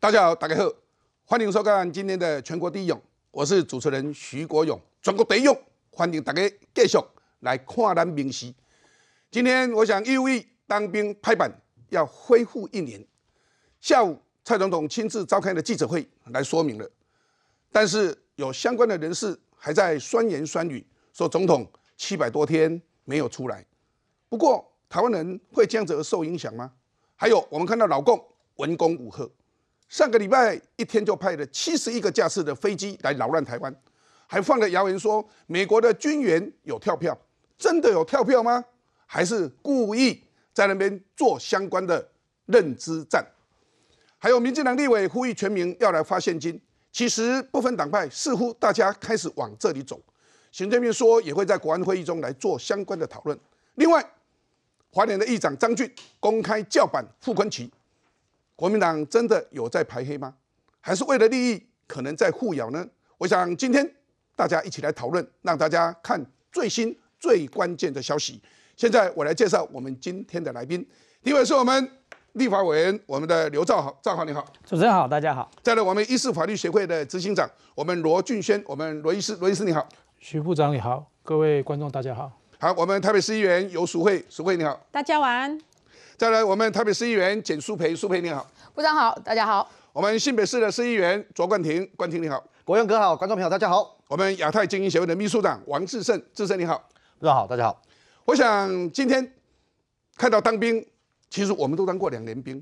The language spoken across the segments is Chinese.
大家好，大家好，欢迎收看今天的全国第一勇，我是主持人徐国勇，全国第一勇，欢迎大家继续来看咱明事。今天我想义务役当兵拍板要恢复一年，下午蔡总统亲自召开的记者会来说明了，但是有相关的人士还在酸言酸语，说总统七百多天没有出来。不过台湾人会这样子而受影响吗？还有我们看到老共文攻武赫，上个礼拜一天就派了七十一个架次的飞机来扰乱台湾，还放了谣言说美国的军援有跳票，真的有跳票吗？还是故意在那边做相关的认知战？还有民进党立委呼吁全民要来发现金，其实不分党派，似乎大家开始往这里走。行政院说也会在国安会议中来做相关的讨论。另外，华联的议长张俊公开叫板傅昆奇，国民党真的有在排黑吗？还是为了利益可能在互咬呢？我想今天大家一起来讨论，让大家看最新最关键的消息。现在我来介绍我们今天的来宾，第一位是我们立法委员，我们的刘兆豪，兆豪你好，主持人好，大家好。再来我们医事法律协会的执行长，我们罗俊轩，我们罗医师，罗医师你好，徐部长你好，各位观众大家好。好，我们台北市议员游淑慧，淑慧你好，大家晚安。再来我们台北市议员简淑培，淑培你好，部长好，大家好。我们新北市的市议员卓冠廷，冠廷你好，国勇哥好，观众朋友大家好。我们亚太精英协会的秘书长王志胜，志胜你好，部长好，大家好。我想今天看到当兵，其实我们都当过两年兵，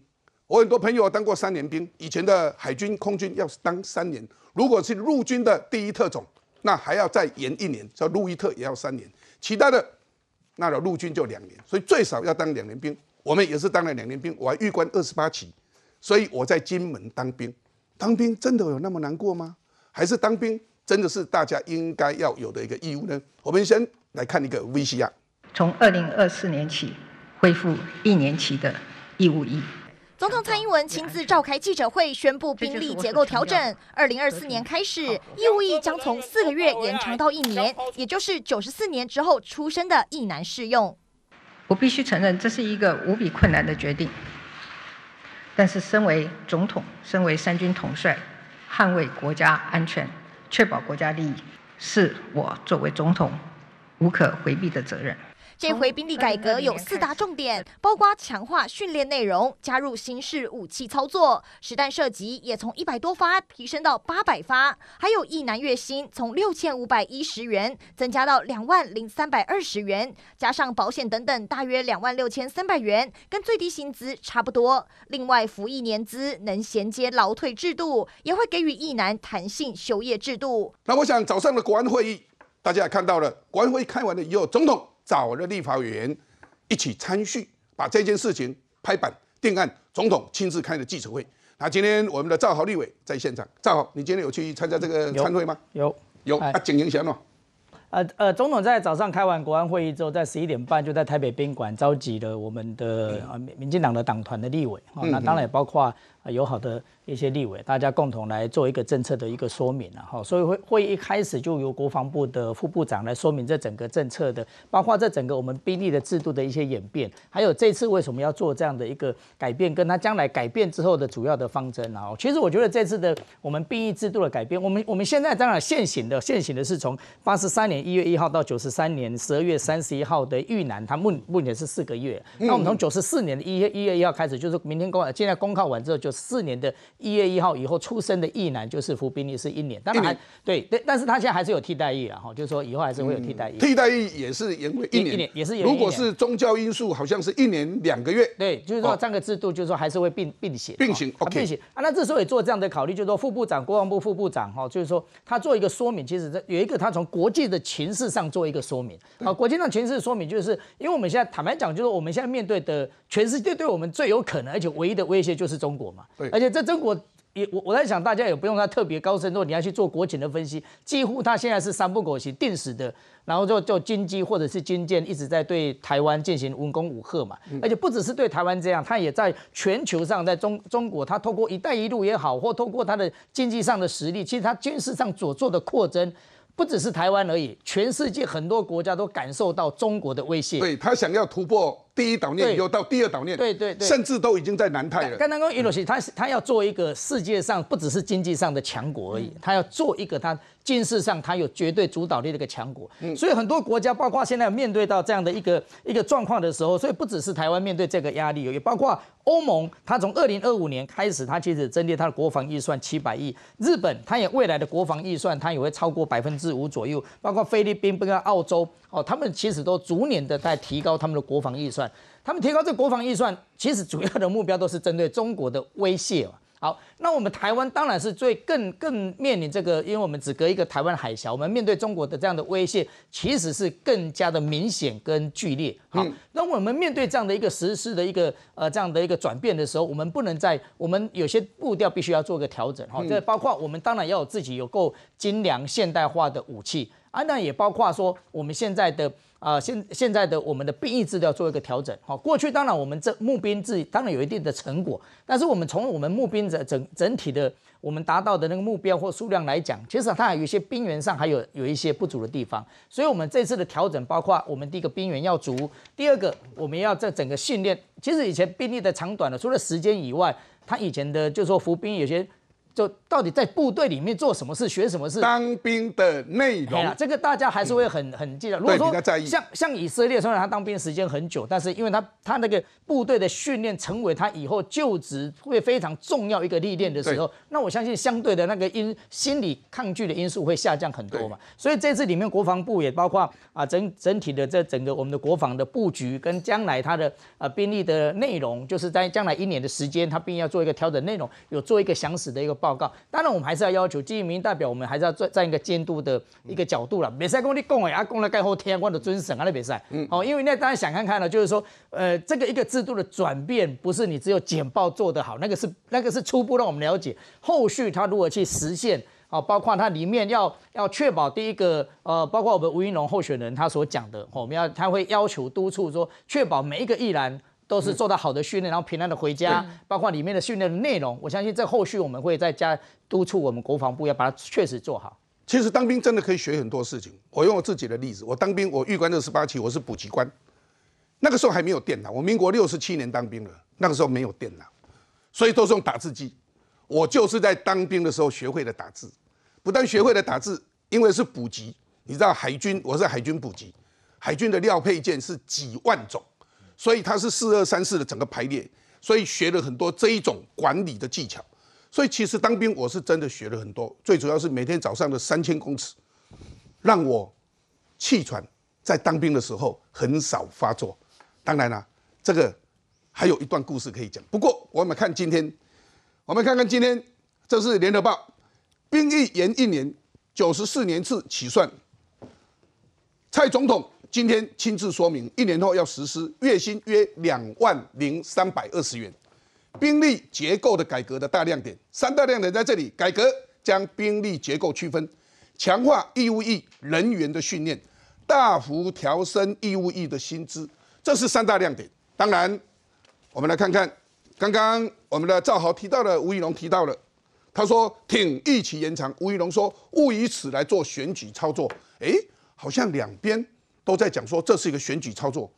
我很多朋友当过三年兵。以前的海军、空军要当三年，如果是陆军的第一特种，那还要再延一年，叫陆一特也要三年。其他的那的陆军就两年，所以最少要当两年兵。我们也是当了两年兵，我还预官二十八期，所以我在金门当兵。当兵真的有那么难过吗？还是当兵真的是大家应该要有的一个义务呢？我们先来看一个 VCR。从二零二四年起恢复一年期的义务役。总统蔡英文亲自召开记者会，宣布兵力结构调整。二零二四年开始，义务役将从四个月延长到一年，也就是九十四年之后出生的役男适用。我必须承认，这是一个无比困难的决定。但是，身为总统，身为三军统帅，捍卫国家安全，确保国家利益，是我作为总统无可回避的责任。这回兵力改革有四大重点，包括强化训练内容，加入新式武器操作，实弹射击也从一百多发提升到八百发，还有一男月薪从六千五百一十元增加到两万零三百二十元，加上保险等等，大约两万六千三百元，跟最低薪资差不多。另外，服役年资能衔接劳退制度，也会给予役男弹性休业制度。那我想早上的国安会议，大家也看到了，国安会议开完了以后，总统。找了立法委员一起参叙，把这件事情拍板定案。总统亲自开的记者会。那今天我们的赵豪立委在现场，赵豪，你今天有去参加这个参会吗？有有啊，景营贤吗？呃呃，总统在早上开完国安会议之后，在十一点半就在台北宾馆召集了我们的呃民进党的党团的立委啊，那当然也包括友好的。一些立委，大家共同来做一个政策的一个说明了哈，所以会会议一开始就由国防部的副部长来说明这整个政策的，包括这整个我们兵力的制度的一些演变，还有这次为什么要做这样的一个改变，跟他将来改变之后的主要的方针啊。其实我觉得这次的我们兵役制度的改变，我们我们现在当然现行的现行的是从八十三年一月一号到九十三年十二月三十一号的预南，它目目前是四个月，那我们从九十四年的一月一月一号开始，就是明天公现在公告完之后，九十四年的。一月一号以后出生的役男就是服兵役是一年，当然还对对，但是他现在还是有替代役了哈，就是说以后还是会有替代役。替代役也是延为一年，也是如果是宗教因素，好像是一年两个月。对，就是说这样的制度，就是说还是会并并行。并行，OK。并行啊，那这时候也做这样的考虑，就是说副部长、国防部副部长哈，就是说他做一个说明，其实有一个他从国际的情势上做一个说明。啊，国际上情势说明，就是因为我们现在坦白讲，就是我们现在面对的全世界对我们最有可能而且唯一的威胁就是中国嘛。对，而且在中国。也我我在想，大家也不用他特别高深度，你要去做国情的分析，几乎他现在是三不狗行定死的，然后就就军机或者是军舰一直在对台湾进行文攻武吓嘛，而且不只是对台湾这样，他也在全球上，在中中国，他透过一带一路也好，或透过他的经济上的实力，其实他军事上所做的扩增，不只是台湾而已，全世界很多国家都感受到中国的威胁。对他想要突破。第一岛链，对又到第二岛链，对对对甚至都已经在南太了。刚刚跟伊洛西，他是他要做一个世界上不只是经济上的强国而已，他要做一个他军事上他有绝对主导力的一个强国。所以很多国家，包括现在面对到这样的一个一个状况的时候，所以不只是台湾面对这个压力，也包括欧盟，他从二零二五年开始，他其实增列他的国防预算七百亿，日本他也未来的国防预算他也会超过百分之五左右，包括菲律宾、包括澳洲，哦，他们其实都逐年的在提高他们的国防预算。他们提高这国防预算，其实主要的目标都是针对中国的威胁嘛。好，那我们台湾当然是最更更面临这个，因为我们只隔一个台湾海峡，我们面对中国的这样的威胁，其实是更加的明显跟剧烈。好，那我们面对这样的一个实施的一个呃这样的一个转变的时候，我们不能在我们有些步调必须要做个调整。哈，这包括我们当然要有自己有够精良现代化的武器啊，那也包括说我们现在的。啊，现现在的我们的兵役制度要做一个调整。好，过去当然我们这募兵制当然有一定的成果，但是我们从我们募兵的整整体的我们达到的那个目标或数量来讲，其实它还有一些兵源上还有有一些不足的地方。所以，我们这次的调整包括我们第一个兵源要足，第二个我们要在整个训练，其实以前兵力的长短呢，除了时间以外，他以前的就说服兵有些。就到底在部队里面做什么事，学什么事？当兵的内容，这个大家还是会很很记得。如果说像像以色列，虽然他当兵时间很久，但是因为他他那个部队的训练成为他以后就职会非常重要一个历练的时候，那我相信相对的那个因心理抗拒的因素会下降很多嘛。所以这次里面国防部也包括啊整整体的这整个我们的国防的布局跟将来他的呃兵力的内容，就是在将来一年的时间，他兵要做一个调整内容，有做一个详实的一个。报告，当然我们还是要要求基民代表，我们还是要站站一个监督的一个角度了。比赛公你讲的啊，讲了盖后天，官的遵审啊，那比赛。嗯，好，因为那大家想看看呢，就是说，呃，这个一个制度的转变，不是你只有简报做得好，那个是那个是初步让我们了解，后续他如何去实现，好，包括它里面要要确保第一个，呃，包括我们吴云龙候选人他所讲的，我们要他会要求督促说，确保每一个艺人。都是做到好的训练，然后平安的回家，包括里面的训练的内容，我相信在后续我们会再加督促我们国防部要把它确实做好。其实当兵真的可以学很多事情。我用我自己的例子，我当兵，我预官二十八期，我是补给官，那个时候还没有电脑，我民国六十七年当兵了，那个时候没有电脑，所以都是用打字机。我就是在当兵的时候学会了打字，不但学会了打字，因为是补给，你知道海军，我是海军补给，海军的料配件是几万种。所以它是四二三四的整个排列，所以学了很多这一种管理的技巧。所以其实当兵我是真的学了很多，最主要是每天早上的三千公尺，让我气喘在当兵的时候很少发作。当然了，这个还有一段故事可以讲。不过我们看今天，我们看看今天，这是联合报，兵役延一年，九十四年次起算，蔡总统。今天亲自说明，一年后要实施，月薪约两万零三百二十元，兵力结构的改革的大亮点，三大亮点在这里：改革将兵力结构区分，强化义务役人员的训练，大幅调升义务役的薪资，这是三大亮点。当然，我们来看看，刚刚我们的赵豪提到了，吴怡龙提到了，他说挺役期延长，吴怡龙说勿以此来做选举操作，哎，好像两边。都在讲说这是一个选举操作，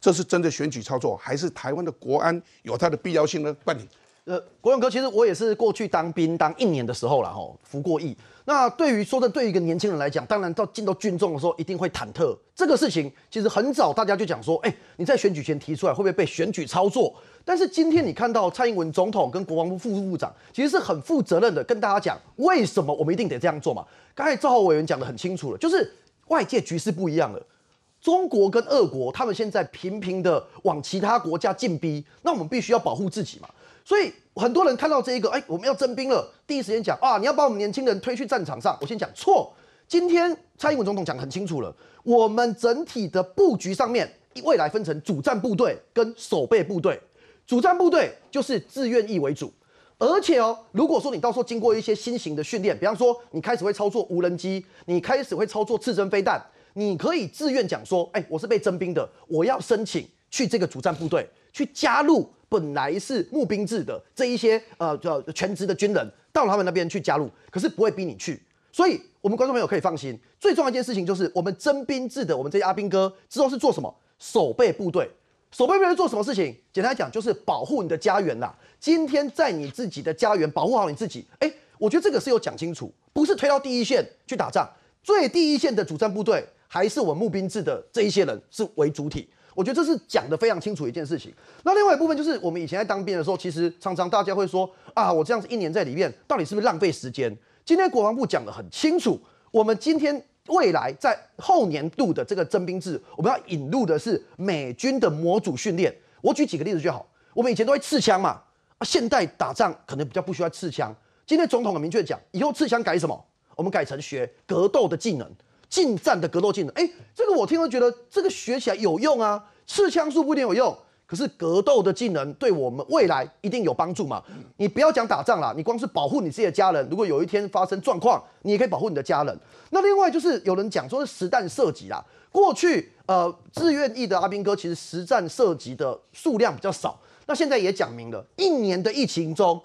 这是真的选举操作，还是台湾的国安有它的必要性呢？冠霖，呃，国勇哥，其实我也是过去当兵当一年的时候了哈，服过役。那对于说的，对于一个年轻人来讲，当然到进到军中的时候，一定会忐忑。这个事情其实很早大家就讲说，哎，你在选举前提出来，会不会被选举操作？但是今天你看到蔡英文总统跟国防部副部长，其实是很负责任的跟大家讲，为什么我们一定得这样做嘛？刚才赵浩委员讲的很清楚了，就是外界局势不一样了。中国跟俄国，他们现在频频的往其他国家进逼，那我们必须要保护自己嘛。所以很多人看到这一个，哎，我们要征兵了，第一时间讲啊，你要把我们年轻人推去战场上。我先讲错，今天蔡英文总统讲很清楚了，我们整体的布局上面，未来分成主战部队跟守备部队。主战部队就是自愿役为主，而且哦，如果说你到时候经过一些新型的训练，比方说你开始会操作无人机，你开始会操作刺针飞弹。你可以自愿讲说，哎，我是被征兵的，我要申请去这个主战部队，去加入本来是募兵制的这一些呃叫全职的军人，到他们那边去加入，可是不会逼你去。所以，我们观众朋友可以放心，最重要一件事情就是，我们征兵制的我们这些阿兵哥之后是做什么？守备部队。守备部队做什么事情？简单讲，就是保护你的家园啦。今天在你自己的家园保护好你自己，哎，我觉得这个是有讲清楚，不是推到第一线去打仗。最第一线的主战部队还是我们募兵制的这一些人是为主体。我觉得这是讲的非常清楚一件事情。那另外一部分就是我们以前在当兵的时候，其实常常大家会说啊，我这样子一年在里面，到底是不是浪费时间？今天国防部讲的很清楚，我们今天未来在后年度的这个征兵制，我们要引入的是美军的模组训练。我举几个例子就好。我们以前都会刺枪嘛，啊，现代打仗可能比较不需要刺枪。今天总统很明确讲，以后刺枪改什么？我们改成学格斗的技能。近战的格斗技能，哎，这个我听了觉得这个学起来有用啊。刺枪术不一定有用，可是格斗的技能对我们未来一定有帮助嘛。你不要讲打仗啦，你光是保护你自己的家人，如果有一天发生状况，你也可以保护你的家人。那另外就是有人讲说是实弹射击啦，过去呃自愿役的阿兵哥其实实战射击的数量比较少，那现在也讲明了，一年的疫情中，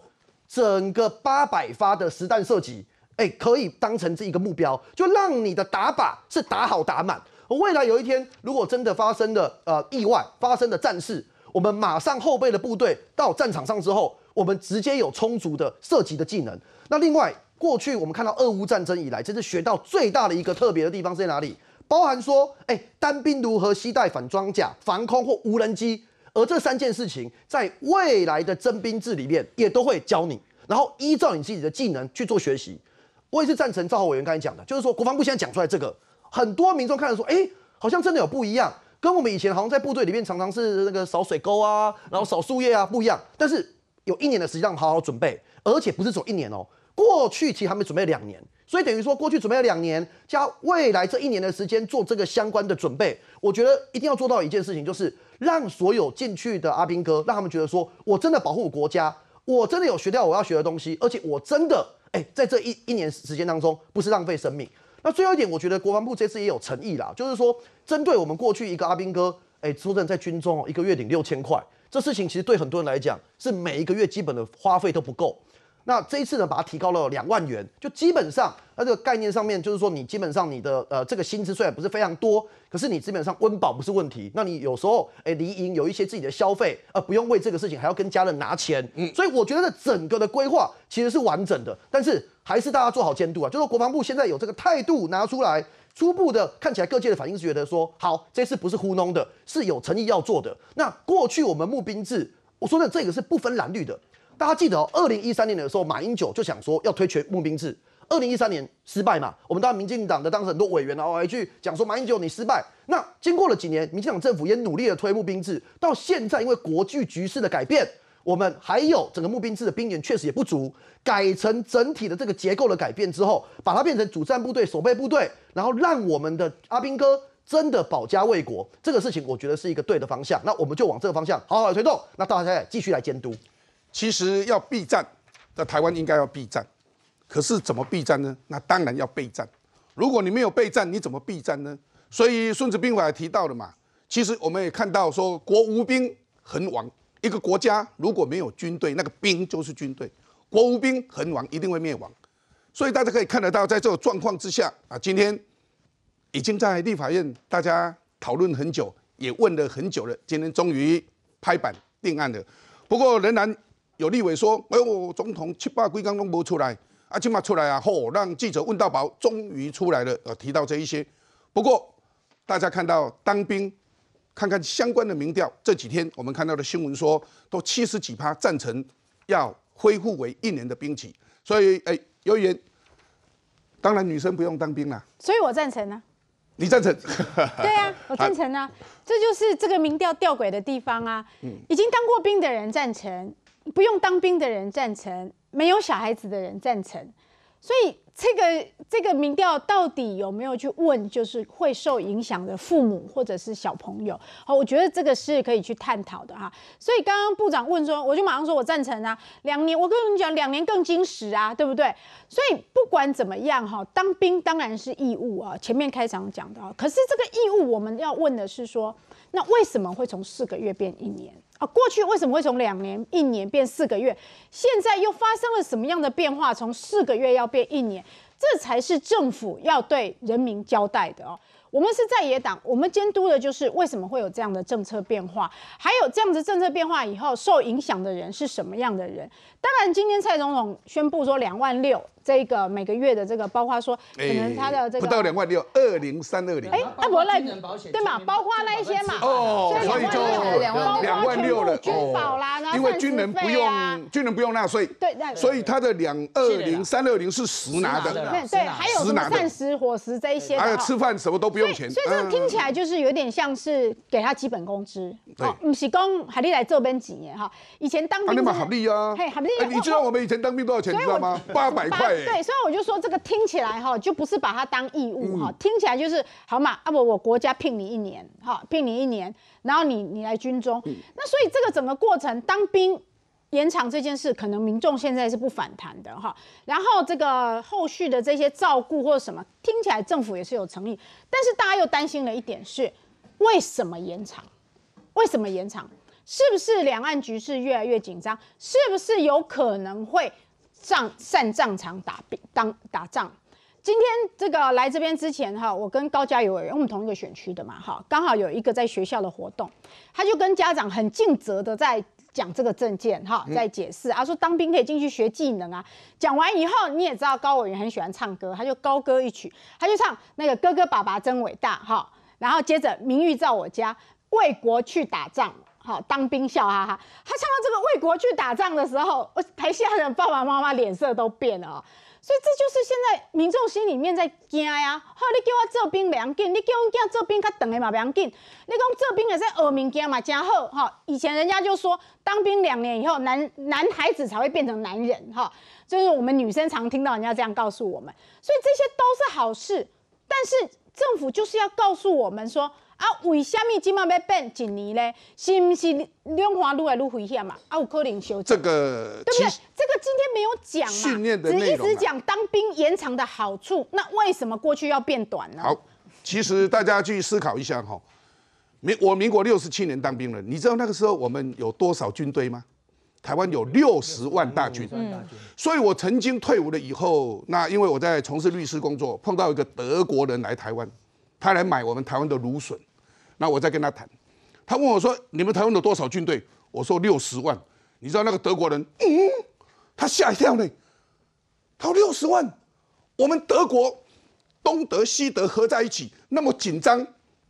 整个八百发的实弹射击。哎，可以当成这一个目标，就让你的打靶是打好打满。未来有一天，如果真的发生了呃意外，发生的战事，我们马上后备的部队到战场上之后，我们直接有充足的射击的技能。那另外，过去我们看到俄乌战争以来，这是学到最大的一个特别的地方是在哪里？包含说，哎，单兵如何携带反装甲、防空或无人机，而这三件事情，在未来的征兵制里面也都会教你，然后依照你自己的技能去做学习。我也是赞成赵浩委员刚才讲的，就是说国防部现在讲出来这个，很多民众看了说，哎，好像真的有不一样，跟我们以前好像在部队里面常常是那个扫水沟啊，然后扫树叶啊不一样。但是有一年的时间我们好好准备，而且不是走一年哦，过去其实他们准备两年，所以等于说过去准备了两年，加未来这一年的时间做这个相关的准备，我觉得一定要做到一件事情，就是让所有进去的阿兵哥，让他们觉得说我真的保护国家，我真的有学到我要学的东西，而且我真的。哎，在这一一年时间当中，不是浪费生命。那最后一点，我觉得国防部这次也有诚意啦，就是说，针对我们过去一个阿兵哥，哎，说真在军中，一个月领六千块，这事情其实对很多人来讲，是每一个月基本的花费都不够。那这一次呢，把它提高了两万元，就基本上，它这个概念上面就是说，你基本上你的呃这个薪资虽然不是非常多，可是你基本上温饱不是问题。那你有时候哎离营有一些自己的消费，呃不用为这个事情还要跟家人拿钱，嗯，所以我觉得整个的规划其实是完整的，但是还是大家做好监督啊，就是国防部现在有这个态度拿出来，初步的看起来各界的反应是觉得说，好，这次不是糊弄的，是有诚意要做的。那过去我们募兵制，我说的这个是不分蓝绿的。大家记得哦，二零一三年的时候，马英九就想说要推全募兵制。二零一三年失败嘛，我们当民进党的当时很多委员啊，还去讲说马英九你失败。那经过了几年，民进党政府也努力的推募兵制，到现在因为国际局势的改变，我们还有整个募兵制的兵员确实也不足，改成整体的这个结构的改变之后，把它变成主战部队、守备部队，然后让我们的阿兵哥真的保家卫国，这个事情我觉得是一个对的方向。那我们就往这个方向好好的推动，那大家继续来监督。其实要避战，在台湾应该要避战，可是怎么避战呢？那当然要备战。如果你没有备战，你怎么避战呢？所以《孙子兵法》也提到了嘛。其实我们也看到说，国无兵恒亡。一个国家如果没有军队，那个兵就是军队。国无兵恒亡，一定会灭亡。所以大家可以看得到，在这个状况之下啊，今天已经在立法院大家讨论很久，也问了很久了，今天终于拍板定案了。不过仍然。有立委说：“哎呦，总统七八规纲都没出来，啊，今嘛出来啊！吼，让记者问到宝，终于出来了。呃，提到这一些。不过大家看到当兵，看看相关的民调，这几天我们看到的新闻说，都七十几趴赞成要恢复为一年的兵期。所以，哎，由于当然女生不用当兵了，所以我赞成呢。你赞成？对啊，我赞成啊。这就是这个民调吊诡的地方啊。嗯，已经当过兵的人赞成。”不用当兵的人赞成，没有小孩子的人赞成，所以这个这个民调到底有没有去问，就是会受影响的父母或者是小朋友？好，我觉得这个是可以去探讨的哈。所以刚刚部长问说，我就马上说我赞成啊，两年，我跟你讲，两年更精实啊，对不对？所以不管怎么样哈，当兵当然是义务啊，前面开场讲的啊，可是这个义务我们要问的是说，那为什么会从四个月变一年？啊，过去为什么会从两年、一年变四个月？现在又发生了什么样的变化？从四个月要变一年，这才是政府要对人民交代的哦。我们是在野党，我们监督的就是为什么会有这样的政策变化，还有这样子政策变化以后受影响的人是什么样的人。当然，今天蔡总统宣布说两万六。这个每个月的这个，包括说可能他的这个不到两万六，二零三二零。哎，那不那对嘛，包括那一些嘛。哦，所以就两万六了。军保啦，然后因为军人不用，军人不用纳税。对，所以他的两二零三二零是实拿的。对，还有什么膳食伙食这一些。还有吃饭什么都不用钱。所以这个听起来就是有点像是给他基本工资。对，不是讲海利来这边几年哈，以前当兵。那么好利啊。嘿，好利。你知道我们以前当兵多少钱知道吗？八百块。对，所以我就说。这个听起来哈，就不是把它当义务哈，听起来就是好嘛，啊不，我国家聘你一年，哈，聘你一年，然后你你来军中，那所以这个整个过程当兵延长这件事，可能民众现在是不反弹的哈，然后这个后续的这些照顾或者什么，听起来政府也是有诚意，但是大家又担心了一点是，为什么延长？为什么延长？是不是两岸局势越来越紧张？是不是有可能会？仗上战场打兵当打仗，今天这个来这边之前哈，我跟高嘉委员，我们同一个选区的嘛哈，刚好有一个在学校的活动，他就跟家长很尽责的在讲这个证件哈，在解释啊，说当兵可以进去学技能啊。讲完以后，你也知道高委员很喜欢唱歌，他就高歌一曲，他就唱那个哥哥爸爸真伟大哈，然后接着名誉在我家，为国去打仗。好，当兵笑哈哈。他唱到这个为国去打仗的时候，台下的爸爸妈妈脸色都变了哦。所以这就是现在民众心里面在惊呀。好，你叫我做兵良紧，你叫我囝做兵较长的嘛良紧。你讲做兵也是学物件嘛，真好哈。以前人家就说，当兵两年以后，男男孩子才会变成男人哈。就是我们女生常听到人家这样告诉我们，所以这些都是好事。但是政府就是要告诉我们说。啊，为什么今麦要变一年呢？是不是两化愈来愈危险嘛？啊，有可能修这个，对不对？这个今天没有讲嘛？训练的内容，只一直讲当兵延长的好处。那为什么过去要变短呢？好，其实大家去思考一下哈。民我民国六十七年当兵了，你知道那个时候我们有多少军队吗？台湾有六十万大军。嗯。所以我曾经退伍了以后，那因为我在从事律师工作，碰到一个德国人来台湾，他来买我们台湾的芦笋。那我再跟他谈，他问我说：“你们台湾有多少军队？”我说：“六十万。”你知道那个德国人，嗯，他吓一跳呢。他说：“六十万，我们德国东德西德合在一起那么紧张，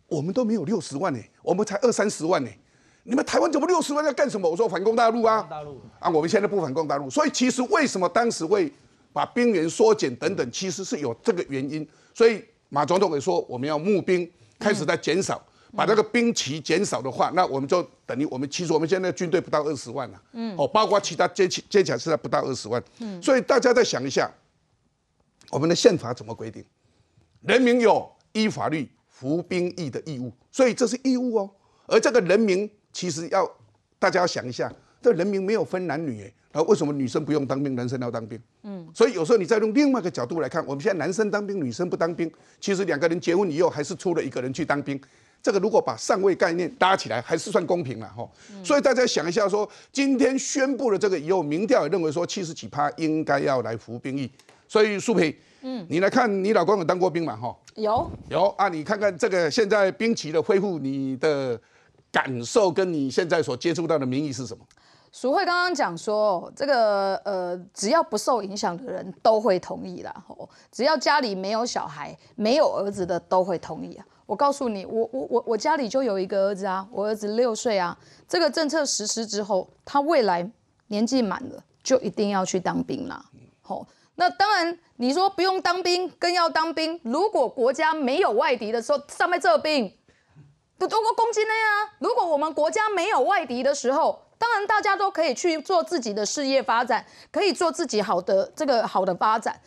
我们都没有六十万呢，我们才二三十万呢。你们台湾怎么六十万要干什么？”我说：“反攻大陆啊！”大陆啊，我们现在不反攻大陆，所以其实为什么当时会把兵员缩减等等，其实是有这个原因。所以马总统也说，我们要募兵开始在减少。把那个兵旗减少的话，那我们就等于我们其实我们现在军队不到二十万了，嗯，哦，包括其他接起接起来是在不到二十万，嗯，所以大家再想一下，我们的宪法怎么规定？人民有依法律服兵役的义务，所以这是义务哦。而这个人民其实要大家要想一下，这人民没有分男女，然后为什么女生不用当兵，男生要当兵？嗯，所以有时候你再用另外一个角度来看，我们现在男生当兵，女生不当兵，其实两个人结婚以后还是出了一个人去当兵。这个如果把上位概念搭起来，还是算公平了哈。所以大家想一下，说今天宣布了这个以后，民调也认为说七十几趴应该要来服兵役。所以苏培，嗯，你来看，你老公有当过兵嘛？哈，有有啊，你看看这个现在兵棋的恢复，你的感受跟你现在所接触到的民意是什么？淑慧刚刚讲说，这个呃，只要不受影响的人都会同意啦。吼，只要家里没有小孩、没有儿子的都会同意啊。我告诉你，我我我我家里就有一个儿子啊，我儿子六岁啊。这个政策实施之后，他未来年纪满了，就一定要去当兵啦。好，那当然你说不用当兵，更要当兵。如果国家没有外敌的时候，上面这兵，不多过攻击呢呀。如果我们国家没有外敌的时候，当然大家都可以去做自己的事业发展，可以做自己好的这个好的发展。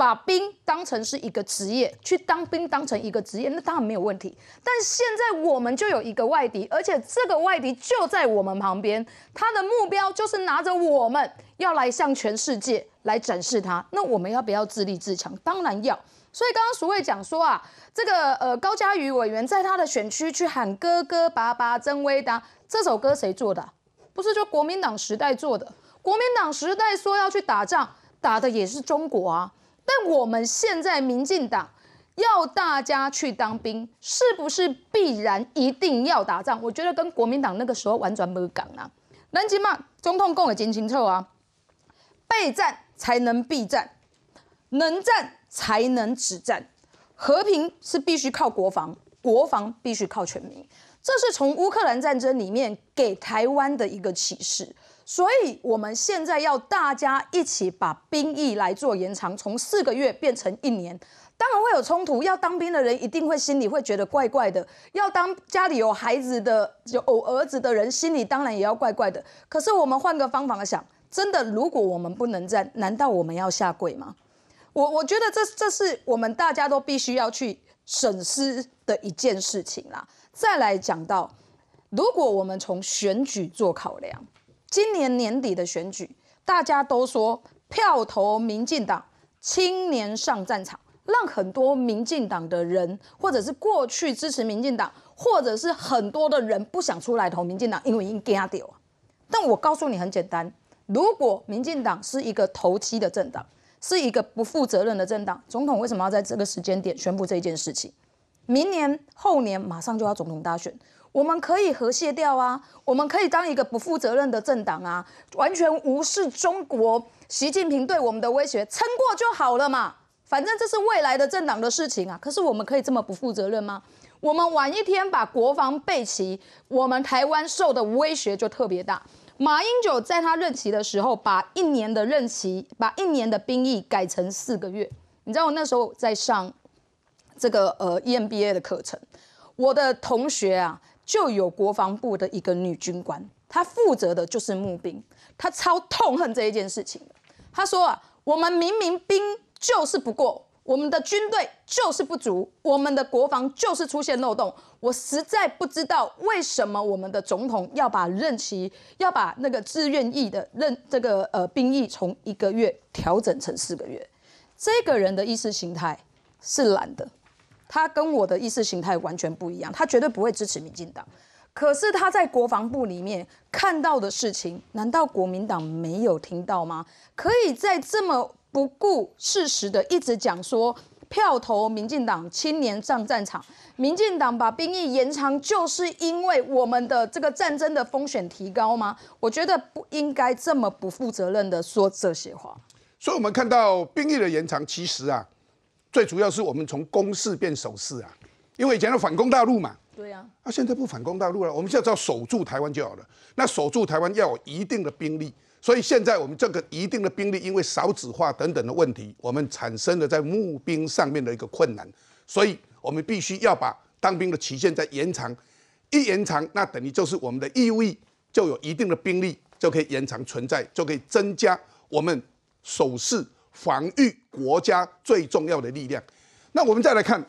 把兵当成是一个职业，去当兵当成一个职业，那当然没有问题。但现在我们就有一个外敌，而且这个外敌就在我们旁边，他的目标就是拿着我们要来向全世界来展示他。那我们要不要自立自强？当然要。所以刚刚淑慧讲说啊，这个呃高嘉瑜委员在他的选区去喊哥哥爸爸真威达这首歌谁做的？不是就国民党时代做的？国民党时代说要去打仗，打的也是中国啊。但我们现在民进党要大家去当兵，是不是必然一定要打仗？我觉得跟国民党那个时候完全没港啊。南京嘛，总统讲的真清楚啊，备战才能避战，能战才能止战，和平是必须靠国防，国防必须靠全民。这是从乌克兰战争里面给台湾的一个启示。所以，我们现在要大家一起把兵役来做延长，从四个月变成一年。当然会有冲突，要当兵的人一定会心里会觉得怪怪的；要当家里有孩子的、有儿子的人，心里当然也要怪怪的。可是我们换个方法想，真的，如果我们不能战，难道我们要下跪吗？我我觉得这这是我们大家都必须要去审视的一件事情啦。再来讲到，如果我们从选举做考量。今年年底的选举，大家都说票投民进党，青年上战场，让很多民进党的人，或者是过去支持民进党，或者是很多的人不想出来投民进党，因为已经惊掉。但我告诉你很简单，如果民进党是一个投机的政党，是一个不负责任的政党，总统为什么要在这个时间点宣布这件事情？明年后年马上就要总统大选。我们可以和谐掉啊，我们可以当一个不负责任的政党啊，完全无视中国习近平对我们的威胁，撑过就好了嘛。反正这是未来的政党的事情啊。可是我们可以这么不负责任吗？我们晚一天把国防备齐，我们台湾受的威胁就特别大。马英九在他任期的时候，把一年的任期，把一年的兵役改成四个月。你知道我那时候在上这个呃 EMBA 的课程，我的同学啊。就有国防部的一个女军官，她负责的就是募兵，她超痛恨这一件事情她说啊，我们明明兵就是不过，我们的军队就是不足，我们的国防就是出现漏洞。我实在不知道为什么我们的总统要把任期，要把那个志愿役的任这个呃兵役从一个月调整成四个月。这个人的意识形态是懒的。他跟我的意识形态完全不一样，他绝对不会支持民进党。可是他在国防部里面看到的事情，难道国民党没有听到吗？可以在这么不顾事实的一直讲说票投民进党，青年上战场，民进党把兵役延长，就是因为我们的这个战争的风险提高吗？我觉得不应该这么不负责任的说这些话。所以，我们看到兵役的延长，其实啊。最主要是我们从攻势变守势啊，因为以前的反攻大陆嘛，对呀，那现在不反攻大陆了，我们现在只要守住台湾就好了。那守住台湾要有一定的兵力，所以现在我们这个一定的兵力，因为少子化等等的问题，我们产生了在募兵上面的一个困难，所以我们必须要把当兵的期限再延长，一延长，那等于就是我们的义务役就有一定的兵力就可以延长存在，就可以增加我们守势。防御国家最重要的力量。那我们再来看，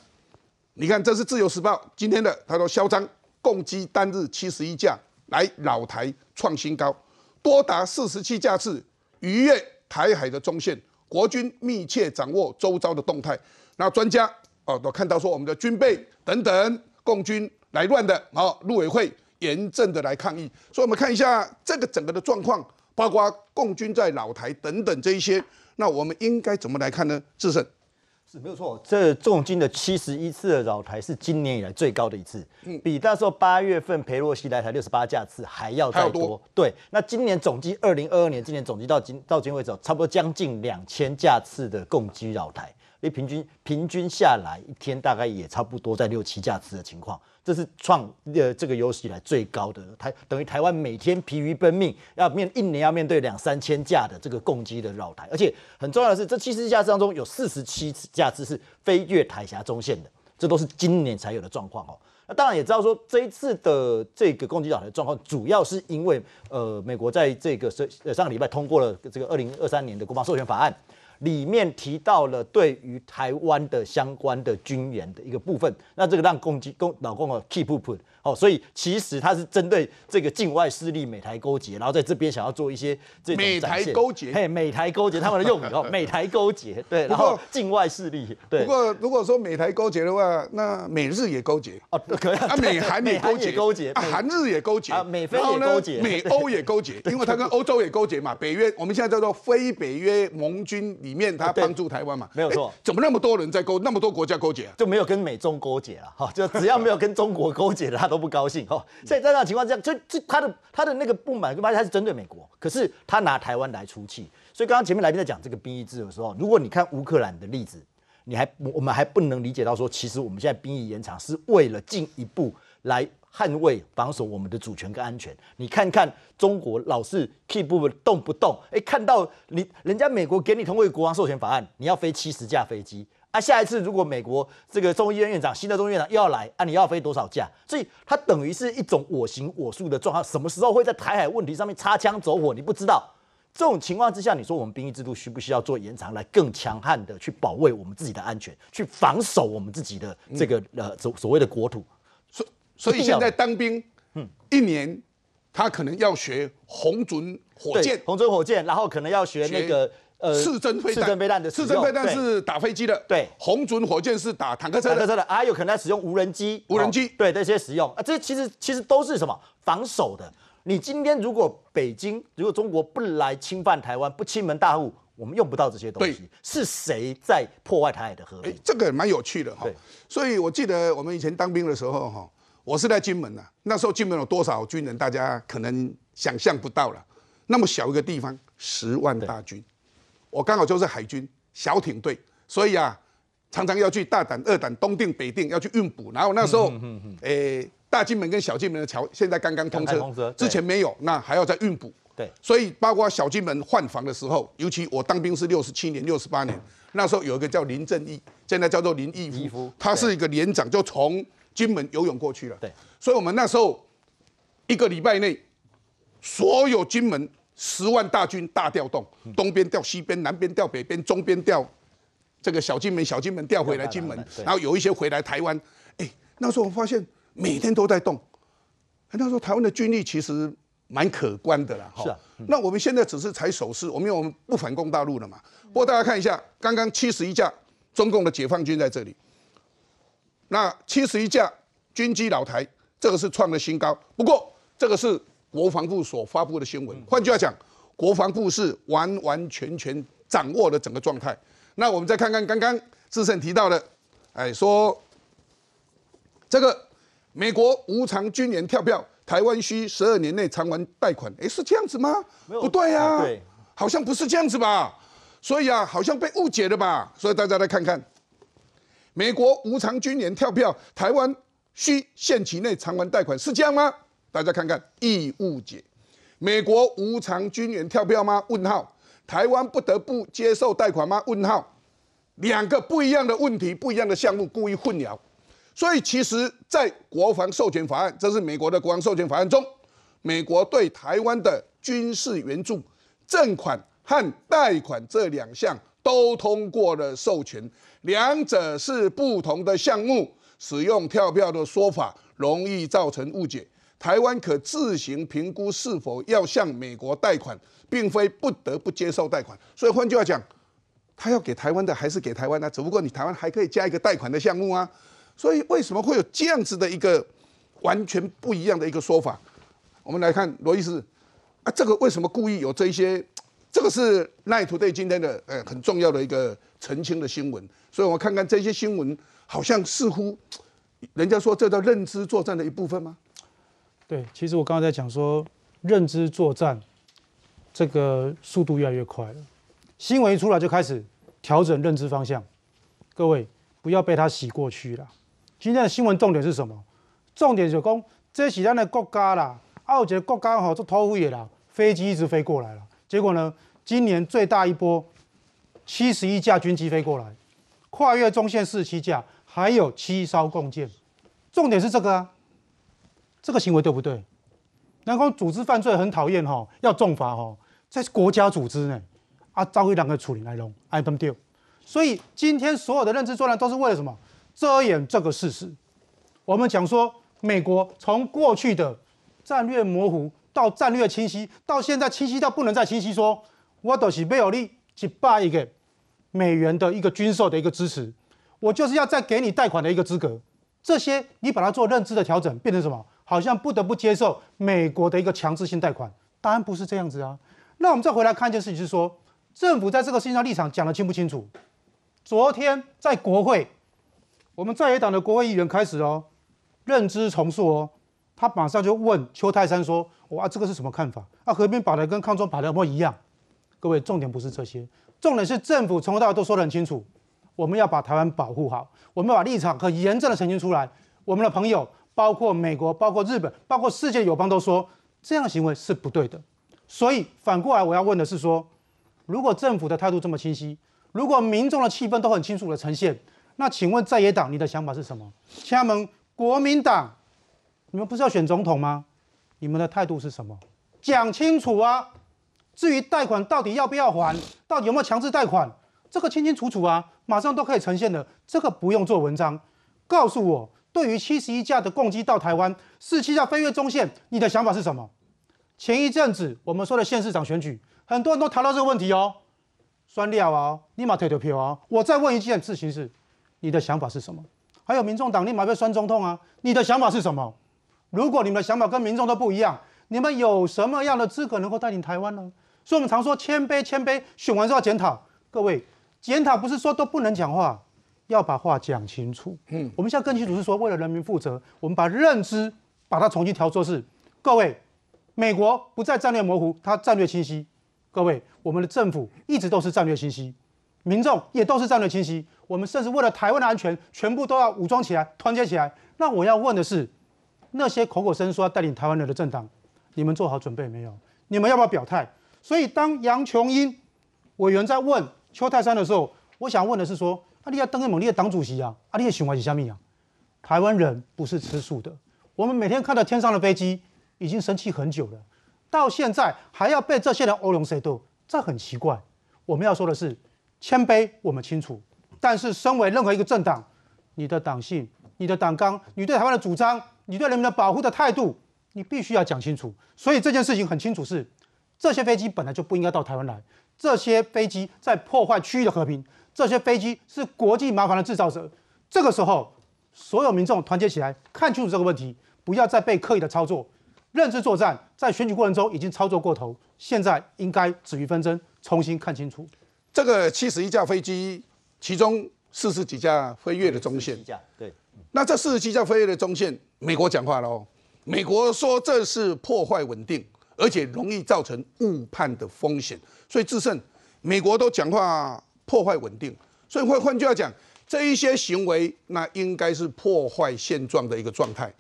你看这是自由时报今天的，他说嚣张，共机单日七十一架来老台创新高，多达四十七架次逾越台海的中线，国军密切掌握周遭的动态。那专家哦都看到说，我们的军备等等，共军来乱的，好，陆委会严正的来抗议。所以我们看一下这个整个的状况，包括共军在老台等等这一些。那我们应该怎么来看呢？智胜。是没有错，这重金的七十一次的扰台是今年以来最高的一次，嗯，比那时候八月份裴洛西来台六十八架次还要再多。对，那今年总计二零二二年今年总计到今到今为止，差不多将近两千架次的共机扰台，你平均平均下来一天大概也差不多在六七架次的情况。这是创呃这个有史以来最高的台，等于台湾每天疲于奔命，要面一年要面对两三千架的这个攻击的绕台，而且很重要的是，这七十架次当中有四十七架次是飞越台峡中线的，这都是今年才有的状况哦。那当然也知道说，这一次的这个攻击扰台的状况，主要是因为呃美国在这个上上个礼拜通过了这个二零二三年的国防授权法案。里面提到了对于台湾的相关的军援的一个部分，那这个让攻击攻老公啊 keep up 哦，所以其实他是针对这个境外势力美台勾结，然后在这边想要做一些这种美台勾结嘿，美台勾结他们的用语哦，美台勾结，对，然后境外势力，对不，过如果说美台勾结的话，那美日也勾结。哦，可以啊，美韩也勾结，勾结，啊，韩日也勾结，啊美菲也勾结美欧也勾结，因为他跟欧洲也勾结嘛。北约，我们现在叫做非北约盟军里面，他帮助台湾嘛，没有错哎怎么那么多人在勾，那么多国家勾结啊？就没有跟美中勾结了哈，就只要没有跟中国勾结的，他都不高兴哈。所以在这样的情况下，就就他的他的那个不满，就发现他是针对美国，可是他拿台湾来出气。所以刚刚前面来宾在讲这个兵役制的时候，如果你看乌克兰的例子，你还我们还不能理解到说，其实我们现在兵役延长是为了进一步来捍卫、防守我们的主权跟安全。你看看中国老是 keep 不动不动，哎，看到你人家美国给你通过国王授权法案，你要飞七十架飞机。啊，下一次如果美国这个众议院院长新的众议院长又要来啊，你要飞多少架？所以它等于是一种我行我素的状况。什么时候会在台海问题上面擦枪走火，你不知道。这种情况之下，你说我们兵役制度需不需要做延长，来更强悍的去保卫我们自己的安全，去防守我们自己的这个、呃所所谓的国土？所所以现在当兵，嗯，一年他可能要学红准火箭、红准火箭，然后可能要学那个呃刺针飞弹、刺针飞弹的使刺用针飞弹是打飞机的，对红准火箭是打坦克车的。坦克车的，还有可能在使用无人机，无人机哦对这些使用啊，这其实其实都是什么防守的。你今天如果北京如果中国不来侵犯台湾，不侵门大户，我们用不到这些东西对。是谁在破坏台海的和哎平？，这个蛮有趣的哈对。所以我记得我们以前当兵的时候哈，我是在金门呐、那时候金门有多少军人，大家可能想象不到了。那么小一个地方，十万大军，我刚好就是海军小艇队，所以啊，常常要去大胆、二胆、东定、北定要去运补。然后那时候，诶、大金门跟小金门的桥现在刚刚通车，之前没有，那还要再运补。对所以包括小金门换防的时候，尤其我当兵是六十七年、六十八年，那时候有一个叫林正义，现在叫做林义夫，他是一个连长，就从金门游泳过去了。对，所以我们那时候一个礼拜内，所有金门十万大军大调动，东边调西边，南边调北边，中边调这个小金门，小金门调回来金门然后有一些回来台湾。哎，那时候我发现每天都在动，哎那时候台湾的军力其实蛮可观的啦。哈是啊那我们现在只是采守势，我们因为我们不反攻大陆了嘛。不过大家看一下，刚刚七十一架中共的解放军在这里，那七十一架军机老台，这个是创了新高。不过这个是国防部所发布的新闻，换句话讲，国防部是完完全全掌握了整个状态。那我们再看看刚刚志胜提到的，哎，说这个美国无偿军援跳票，台湾需十二年内偿还贷款，哎，是这样子吗？不对呀、啊对好像不是这样子吧？所以啊，好像被误解了吧？所以大家来看看，美国无偿军援跳票，台湾需限期内偿还贷款，是这样吗？大家看看，易误解。美国无偿军援跳票吗？问号。台湾不得不接受贷款吗？问号。两个不一样的问题，不一样的项目，故意混淆。所以其实，在国防授权法案，这是美国的国防授权法案中，美国对台湾的军事援助、赠款和贷款这两项都通过了授权，两者是不同的项目，使用跳票的说法容易造成误解。台湾可自行评估是否要向美国贷款，并非不得不接受贷款。所以换句话讲，他要给台湾的还是给台湾的、只不过你台湾还可以加一个贷款的项目啊。所以为什么会有这样子的一个完全不一样的一个说法？我们来看罗伊斯啊，这个为什么故意有这一些？这个是 Night Today 今天的呃很重要的一个澄清的新闻。所以我们看看这些新闻，好像似乎人家说这叫认知作战的一部分吗？对，其实我刚刚在讲说，认知作战这个速度越来越快了。新闻一出来就开始调整认知方向，各位不要被它洗过去了。今天的新闻重点是什么？重点就是讲这是咱的国家啦，啊有一个国家吼做偷飞的啦，飞机一直飞过来了。结果呢，今年最大一波七十一架军机飞过来，跨越中线四十七架，还有七艘共建。重点是这个啊，这个行为对不对？然后组织犯罪很讨厌哈，要重罚哈，在国家组织呢，啊，照会两个处理来龙，哎，对不对？所以今天所有的认知作战都是为了什么？遮掩这个事实。我们讲说美国从过去的战略模糊到战略清晰，到现在清晰到不能再清晰，说我都是没有力去办一个美元的一个军售的一个支持，我就是要再给你贷款的一个资格。这些你把它做认知的调整，变成什么？好像不得不接受美国的一个强制性贷款。答案不是这样子啊。那我们再回来看一件事情，是说政府在这个事情上立场讲得清不清楚？昨天在国会，我们在野党的国会议员开始哦，认知重塑哦，他马上就问邱泰山说：“哇，这个是什么看法？啊，河边保的跟抗中保的不一样？”各位，重点不是这些，重点是政府从头到尾都说得很清楚，我们要把台湾保护好，我们要把立场很严正的澄清出来。我们的朋友，包括美国、包括日本、包括世界友邦都说，这样的行为是不对的。所以反过来，我要问的是说，如果政府的态度这么清晰，如果民众的气氛都很清楚的呈现，那请问在野党你的想法是什么？他们国民党，你们不是要选总统吗？你们的态度是什么？讲清楚啊！至于贷款到底要不要还，到底有没有强制贷款，这个清清楚楚啊，马上都可以呈现的，这个不用做文章。告诉我，对于七十一架的共机到台湾，四七架飞越中线，你的想法是什么？前一阵子我们说的县市长选举，很多人都谈到这个问题哦，酸料啊，立马退掉票啊。我再问一件事情是，你的想法是什么？还有民众党立马被酸中痛啊，你的想法是什么？如果你们的想法跟民众都不一样，你们有什么样的资格能够带领台湾呢？所以，我们常说谦卑，谦卑，选完之后检讨。各位，检讨不是说都不能讲话，要把话讲清楚。嗯，我们现在更清楚是说，为了人民负责，我们把认知把它重新调做是。各位，美国不再战略模糊，它战略清晰。各位，我们的政府一直都是战略清晰，民众也都是战略清晰。我们甚至为了台湾的安全，全部都要武装起来，团结起来。那我要问的是，那些口口声说要带领台湾人的政党，你们做好准备没有？你们要不要表态？所以，当杨琼英委员在问邱泰山的时候，我想问的是说：啊，你要登个猛烈的党主席啊，啊，你的想法是什么啊？台湾人不是吃素的，我们每天看到天上的飞机，已经生气很久了，到现在还要被这些人欧龙谁斗，这很奇怪。我们要说的是谦卑，我们清楚，但是身为任何一个政党，你的党性、你的党纲、你对台湾的主张、你对人民的保护的态度，你必须要讲清楚。所以这件事情很清楚是。这些飞机本来就不应该到台湾来，这些飞机在破坏区域的和平，这些飞机是国际麻烦的制造者。这个时候，所有民众团结起来，看清楚这个问题，不要再被刻意的操作。认知作战在选举过程中已经操作过头，现在应该止于纷争，重新看清楚。这个七十一架飞机，其中四十几架飞越的中线，对。那这四十七架飞越的中线，美国讲话了哦，美国说这是破坏稳定。而且容易造成误判的风险，所以自胜美国都讲话破坏稳定，所以换换句话讲，这一些行为那应该是破坏现状的一个状态。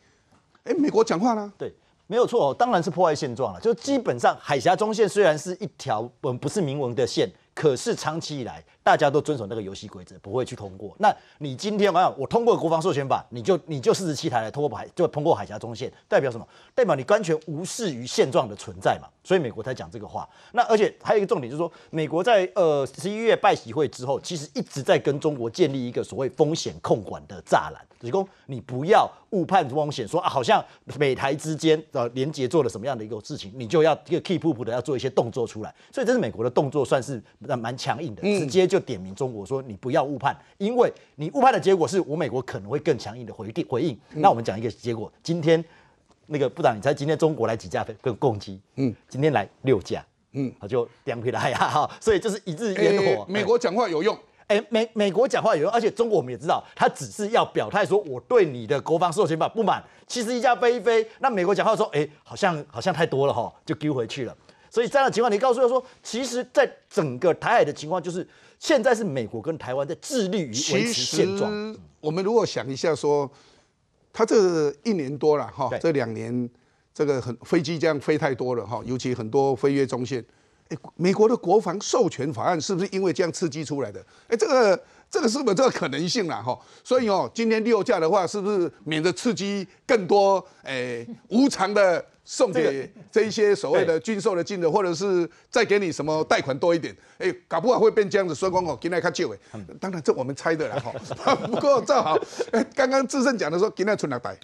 哎，美国讲话呢，对，没有错，当然是破坏现状了。就基本上海峡中线虽然是一条嗯不是明文的线，可是长期以来。大家都遵守那个游戏规则，不会去通过。那你今天我我通过国防授权法，你就你就四十七台来通过海，就通过海峡中线，代表什么？代表你完全无视于现状的存在嘛？所以美国才讲这个话。那而且还有一个重点就是说，美国在呃十一月拜习会之后，其实一直在跟中国建立一个所谓风险控管的栅栏，提供你不要误判风险，说啊好像美台之间的连接做了什么样的一个事情，你就要一个 keep up 的要做一些动作出来。所以这是美国的动作，算是蛮强硬的，直接。就点名中国说你不要误判，因为你误判的结果是我美国可能会更强硬的回应回应。那我们讲一个结果，今天那个部长，你猜今天中国来几架飞跟攻击？嗯，今天来六架，嗯，他就点回来呀哈，所以就是一日烟火。美国讲话有用，哎，美美国讲话有用，而且中国我们也知道，他只是要表态说我对你的国防授权法不满，其实一架飞一飞，那美国讲话说，哎，好像好像太多了哈，就丢回去了。所以这样的情况，你告诉他说，其实在整个台海的情况就是。现在是美国跟台湾在致力于维持现状。我们如果想一下，说他这一年多了哈，这两年这个很飞机这样飞太多了哈，尤其很多飞越中线。哎，美国的国防授权法案是不是因为这样刺激出来的？哎，这个这个是不是这个可能性了哈？所以哦，今天六架的话，是不是免得刺激更多哎无偿的？送给这一些所谓的军售的金额，或者是再给你什么贷款多一点，哎，搞不好会变这样子。双光哦，今天看借尾，当然这我们猜的啦哈。不过正好，刚刚志胜讲的说今天存两百，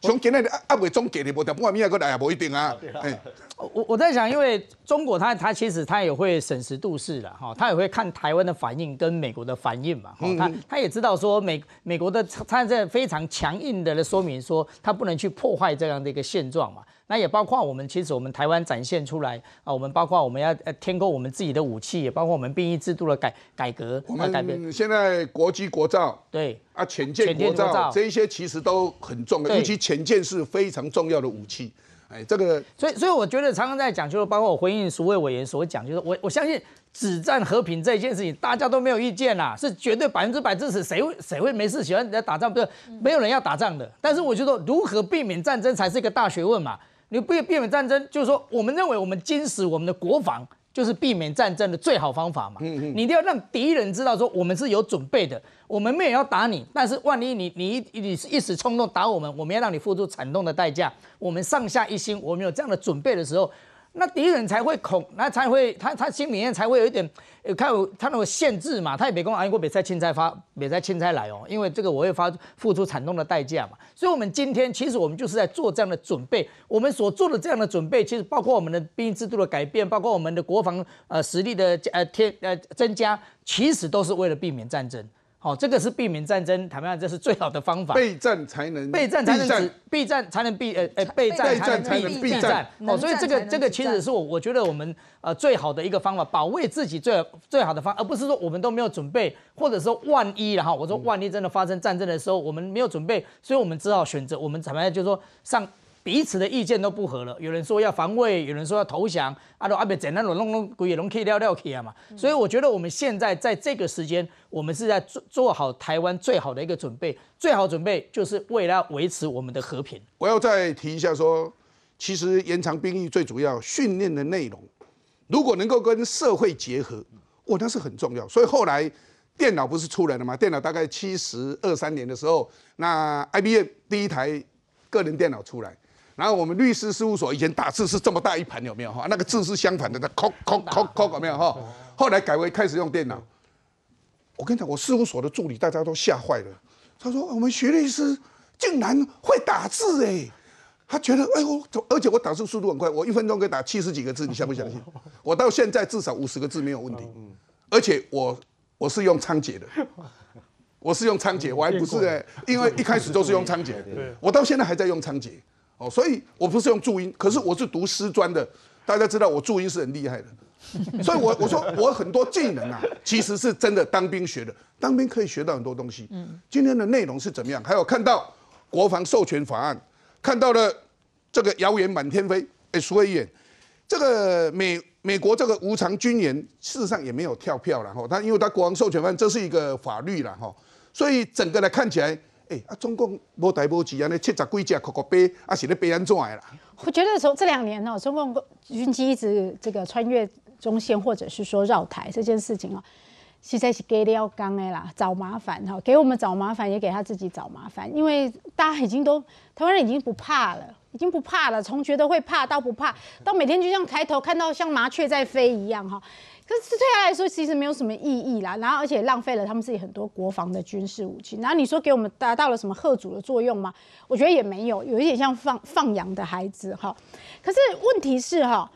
从今日啊啊未总结的，无条半明仔过来也无一定啊。哎，我我在想，因为中国它它其实它也会审时度势的哈，它也会看台湾的反应跟美国的反应嘛，哈，它它也知道说美美国的它在非常强硬的说明说，它不能去破坏这样的一个现状嘛。那也包括我们，其实我们台湾展现出来啊，我们包括我们要呃添购我们自己的武器，也包括我们兵役制度的改改革啊改变。现在国机国造对啊，潜舰国造这一些其实都很重要，尤其潜舰是非常重要的武器。哎，这个所以所以我觉得常常在讲，就是包括我回应数位委员所讲，就是我我相信止战和平这一件事情，大家都没有意见啦，是绝对百分之百支持。谁会谁会没事喜欢人家打仗？不是没有人要打仗的。但是我觉得如何避免战争才是一个大学问嘛。你避避免战争，就是说，我们认为我们坚持我们的国防，就是避免战争的最好方法嘛。嗯嗯。你一定要让敌人知道说，我们是有准备的，我们没有要打你，但是万一你你你是一时冲动打我们，我们要让你付出惨痛的代价。我们上下一心，我们有这样的准备的时候。那敌人才会恐，那才会他他心里面才会有一点，看他那种限制嘛，他也别跟我阿英国别再钦差发，别再钦差来哦，因为这个我会发付出惨痛的代价嘛。所以，我们今天其实我们就是在做这样的准备，我们所做的这样的准备，其实包括我们的兵役制度的改变，包括我们的国防呃实力的呃添呃增加，其实都是为了避免战争。哦，这个是避免战争，坦白讲，这是最好的方法。备战才能备战才能避战才能避呃呃备战才能避战。哦，所以这个这个其实是我我觉得我们呃最好的一个方法，保卫自己最最好的方，而不是说我们都没有准备，或者说万一然后我说万一真的发生战争的时候，我们没有准备，所以我们只好选择我们坦白就是说上。彼此的意见都不合了，有人说要防卫，有人说要投降，啊，都阿别简单弄弄弄，鬼也拢可以撂撂起啊嘛。所以我觉得我们现在在这个时间，我们是在做做好台湾最好的一个准备，最好准备就是为了维持我们的和平。我要再提一下说，其实延长兵役最主要训练的内容，如果能够跟社会结合，哇，那是很重要。所以后来电脑不是出来了吗？电脑大概七十二三年的时候，那 IBM 第一台个人电脑出来。然后我们律师事务所以前打字是这么大一盘，有没有哈？那个字是相反的，那抠抠抠抠，有没有哈？后来改为开始用电脑。我跟你讲，我事务所的助理大家都吓坏了。他说：“我们学律师竟然会打字哎！”他觉得哎呦，而且我打字速度很快，我一分钟可以打七十几个字，你相不相信？我到现在至少五十个字没有问题。而且我我是用仓颉的，我是用仓颉，我还不是哎，因为一开始都是用仓颉，我到现在还在用仓颉。哦，所以我不是用注音，可是我是读师专的，大家知道我注音是很厉害的，所以我我说我很多技能啊，其实是真的当兵学的，当兵可以学到很多东西。嗯，今天的内容是怎么样？还有看到国防授权法案，看到了这个谣言满天飞，哎，苏威远，这个美美国这个无偿军援事实上也没有跳票了哈，他因为他国防授权法案这是一个法律了哈，所以整个来看起来。哎，啊，中共无台无机，安尼七十几架，哭哭飞，啊是咧飞安怎的啦？我觉得从这两年哦，中共军机一直这个穿越中线，或者是说绕台这件事情哦，实在是给了刚的啦，找麻烦哈，给我们找麻烦，也给他自己找麻烦，因为大家已经都台湾人已经不怕了，已经不怕了，从觉得会怕到不怕，到每天就像抬头看到像麻雀在飞一样哈。可是对他来说，其实没有什么意义啦。然后，而且浪费了他们自己很多国防的军事武器。然后你说给我们达到了什么贺主的作用吗？我觉得也没有，有一点像放放羊的孩子哈。可是问题是哈，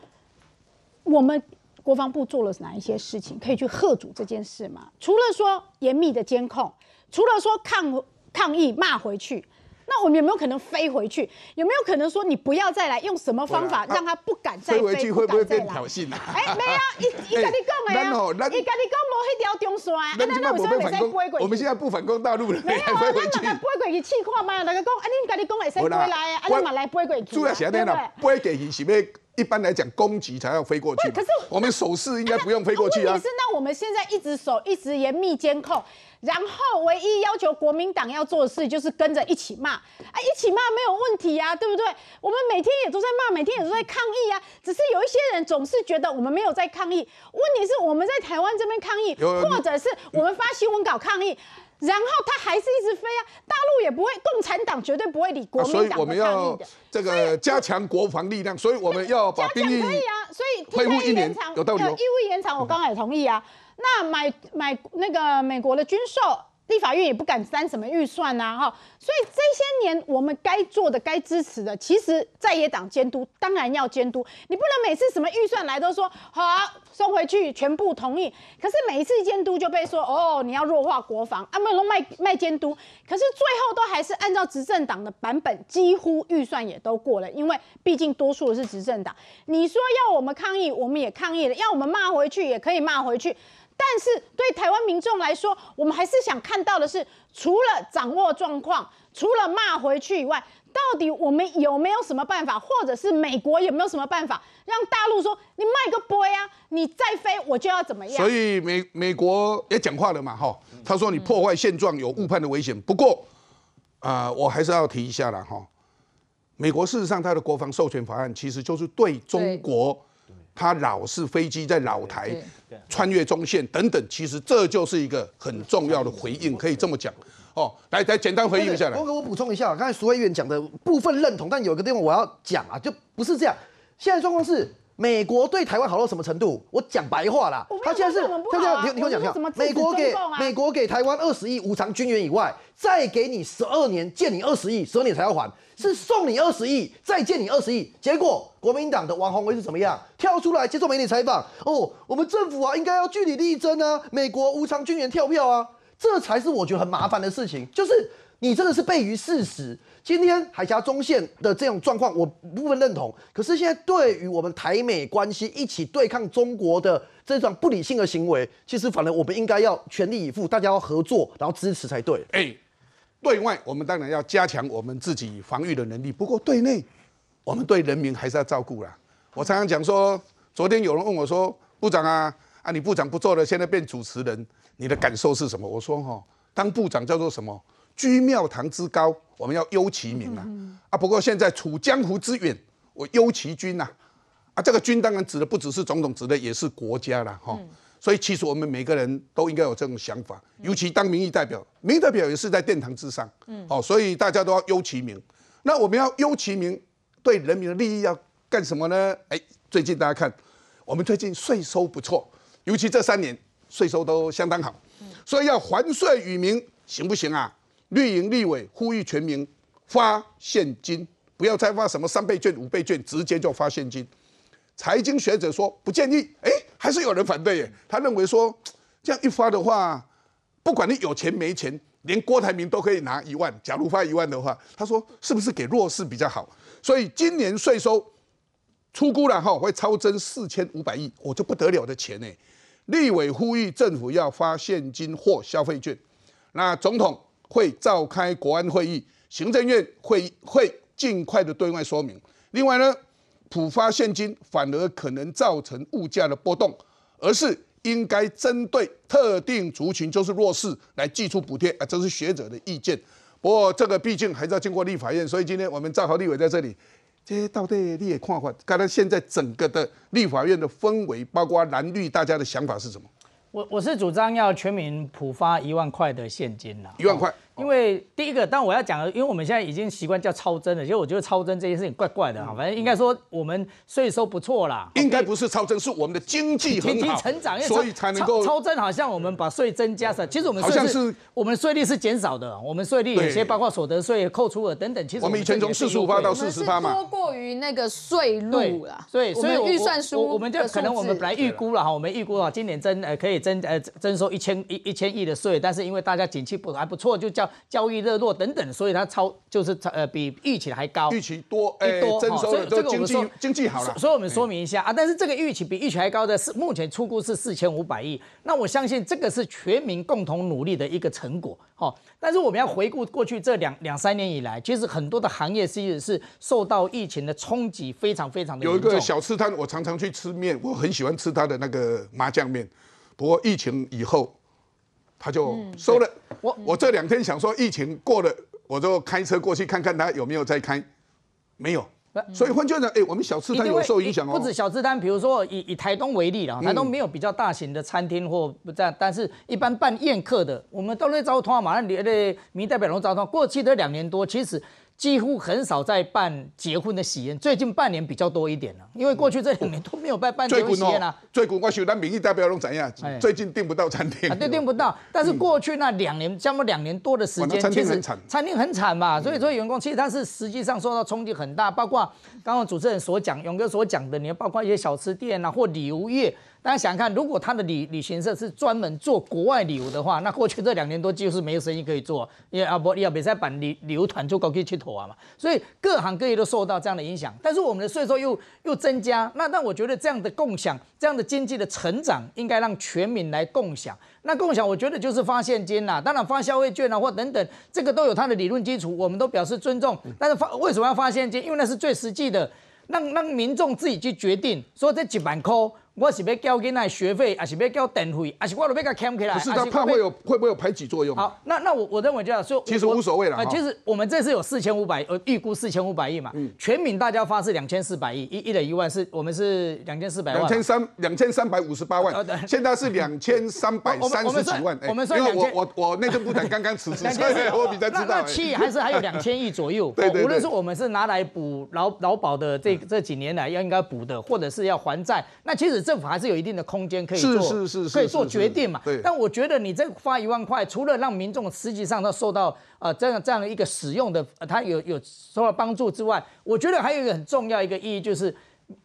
我们国防部做了哪一些事情可以去贺主这件事吗？除了说严密的监控，除了说抗抗议骂回去。那我们有没有可能飞回去？有没有可能说你不要再来？用什么方法让他不敢再飞？回去会不会变挑衅啊？哎，没啊，一一跟你讲的呀，一跟你讲无迄条中线啊，那那为什么没使飞过？我们现在不反攻大陆了，没有啊，那那飞过去试看嘛？大家讲，啊，你跟你讲会使飞来啊，啊，你嘛来飞过去？主要是那啦，飞过去是要一般来讲攻击才要飞过去。可是我们手势应该不用飞过去啊。问题是，那我们现在一直守，一直严密监控。然后唯一要求国民党要做的事就是跟着一起骂，啊，一起骂没有问题呀，对不对？我们每天也都在骂，每天也都在抗议啊。只是有一些人总是觉得我们没有在抗议，问题是我们在台湾这边抗议，或者是我们发新闻稿抗议，然后他还是一直飞啊。大陆也不会，共产党绝对不会理国民党的抗议的。这个加强国防力量，所以我们要把兵役可以啊，所以恢复一年有道理，义务延长，我刚刚也同意啊。那买买那个美国的军售，立法院也不敢删什么预算呐，哈，所以这些年我们该做的、该支持的，其实在野党监督当然要监督，你不能每次什么预算来都说好啊，送回去全部同意，可是每一次监督就被说哦，你要弱化国防，啊，不能卖卖监督，可是最后都还是按照执政党的版本，几乎预算也都过了，因为毕竟多数是执政党，你说要我们抗议，我们也抗议了，要我们骂回去也可以骂回去。但是对台湾民众来说，我们还是想看到的是，除了掌握状况，除了骂回去以外，到底我们有没有什么办法，或者是美国有没有什么办法，让大陆说你卖个波呀，你再飞我就要怎么样？所以美美国也讲话了嘛，哈，他说你破坏现状有误判的危险。不过啊，我还是要提一下了哈，美国事实上它的国防授权法案其实就是对中国。他老是飞机在老台穿越中线等等，其实这就是一个很重要的回应，可以这么讲哦。来，来简单回应一下来。我给我补充一下，刚才苏委员讲的部分认同，但有一个地方我要讲啊，就不是这样。现在状况是。美国对台湾好到什么程度？我讲白话啦，他现在是他这样，你你跟我讲一下，美国给美国给台湾二十亿无偿军援以外，再给你十二年，借你二十亿，十二年才要还，是送你二十亿，再借你二十亿。结果国民党的王宏威是怎么样？跳出来接受媒体采访，哦，我们政府啊，应该要据理力争啊，美国无偿军援跳票啊，这才是我觉得很麻烦的事情，就是你真的是背于事实。今天海峡中线的这种状况，我部分认同。可是现在对于我们台美关系一起对抗中国的这种不理性的行为，其实反而我们应该要全力以赴，大家要合作，然后支持才对。哎，对外我们当然要加强我们自己防御的能力，不过对内我们对人民还是要照顾啦。我常常讲说，昨天有人问我说：“部长啊，啊你部长不做了，现在变主持人，你的感受是什么？”我说：“哈，当部长叫做什么？居庙堂之高。”我们要忧其民啊，啊！不过现在处江湖之远，我忧其君呐，啊！这个君当然指的不只是总统，指的也是国家了哈。所以其实我们每个人都应该有这种想法，尤其当民意代表，民意代表也是在殿堂之上，嗯，哦，所以大家都要忧其民。那我们要忧其民，对人民的利益要干什么呢？哎，最近大家看，我们最近税收不错，尤其这三年税收都相当好，所以要还税于民，行不行啊？绿营立委呼吁全民发现金，不要再发什么三倍券、五倍券，直接就发现金。财经学者说不建议，哎，还是有人反对耶。他认为说这样一发的话，不管你有钱没钱，连郭台铭都可以拿一万。假如发一万的话，他说是不是给弱势比较好？所以今年税收出估了哈，会超增四千五百亿，我就不得了的钱呢。立委呼吁政府要发现金或消费券，那总统。会召开国安会议，行政院会会尽快的对外说明。另外呢，普发现金反而可能造成物价的波动，而是应该针对特定族群，就是弱势来寄出补贴啊，这是学者的意见。不过这个毕竟还是要经过立法院，所以今天我们赵豪立委在这里，这到底你也看看，看看现在整个的立法院的氛围，包括蓝绿，大家的想法是什么？我我是主张要全民普发一万块的现金啦，一万块。因为第一个，但我要讲的，因为我们现在已经习惯叫超增了，其实我觉得超增这件事情怪怪的哈。反正应该说我们税收不错啦，应该不是超增，是我们的经济很好，成长，所以才能够超增。好像我们把税增加了，其实我们好像是我们税率是减少的，我们税率有些包括所得税、扣除额等等，其实我们以前从四十五趴到四十趴嘛，多过于那个税率啦。对，所以预算书我们就可能我们本来预估了哈，我们预估啊，今年增呃可以增呃征收一千一一千亿的税，但是因为大家景气不还不错，就叫交易热络。等等，所以它超就是呃比预期的还高，预期多哎多，所以这个我们说经济好了，所以我们说明一下啊，但是这个预期比预期还高的是目前出估是四千五百亿，那我相信这个是全民共同努力的一个成果哈。但是我们要回顾过去这两两三年以来，其实很多的行业其实是受到疫情的冲击非常非常的有一个小吃摊，我常常去吃面，我很喜欢吃它的那个麻酱面，不过疫情以后。他就收了。我我这两天想说疫情过了，我就开车过去看看他有没有在开，没有。所以换句话讲，哎，我们小吃摊有受影响哦。不止小吃摊，比如说以以台东为例啦，台东没有比较大型的餐厅或不这样，但是一般办宴客的，我们都在招通啊，马上你那民代表龙招通。过去的两年多，其实几乎很少在办结婚的喜宴，最近半年比较多一点了，因为过去这两年都没有办办结婚喜宴啊。最近我想咱民意代表拢怎样？最近订不到餐厅啊，对，订不到。但是过去那两年，将近两年多的时间，其实餐厅很惨嘛。所以说员工其实他是实际上受到冲击很大，包括刚刚主持人所讲，勇哥所讲的，你要包括一些小吃店啊或旅游业。大家想看，如果他的旅旅行社是专门做国外旅游的话，那过去这两年多几乎是没有生意可以做，因为阿伯要比赛办旅旅游团就高可以去投啊嘛，所以各行各业都受到这样的影响。但是我们的税收又又增加，那那我觉得这样的共享，这样的经济的成长，应该让全民来共享。那共享，我觉得就是发现金啦，当然发消费券啊或等等，这个都有它的理论基础，我们都表示尊重。但是发为什么要发现金？因为那是最实际的，让让民众自己去决定，说这几万块。我是要交囡仔学费，还是要交电费，还是我都要给欠起来？可是他怕会有会不会有排挤作用？好，那那我我认为这样说，其实无所谓了。其实我们这次有四千五百，呃，预估四千五百亿嘛。嗯。全民大家发是两千四百亿，一一人一万是，我们是两千四百万。两千三两千三百五十八万。现在是两千三百三十几万。我们说，因为我我我内政部长刚刚辞职，所以我比较知道。那七还是还有两千亿左右。对对。无论是我们是拿来补劳劳保的这这几年来要应该补的，或者是要还债，那其实政府还是有一定的。空间可以做，是是是，可以做决定嘛？但我觉得你这发一万块，除了让民众实际上他受到呃这样这样的一个使用的，他有有受到帮助之外，我觉得还有一个很重要一个意义，就是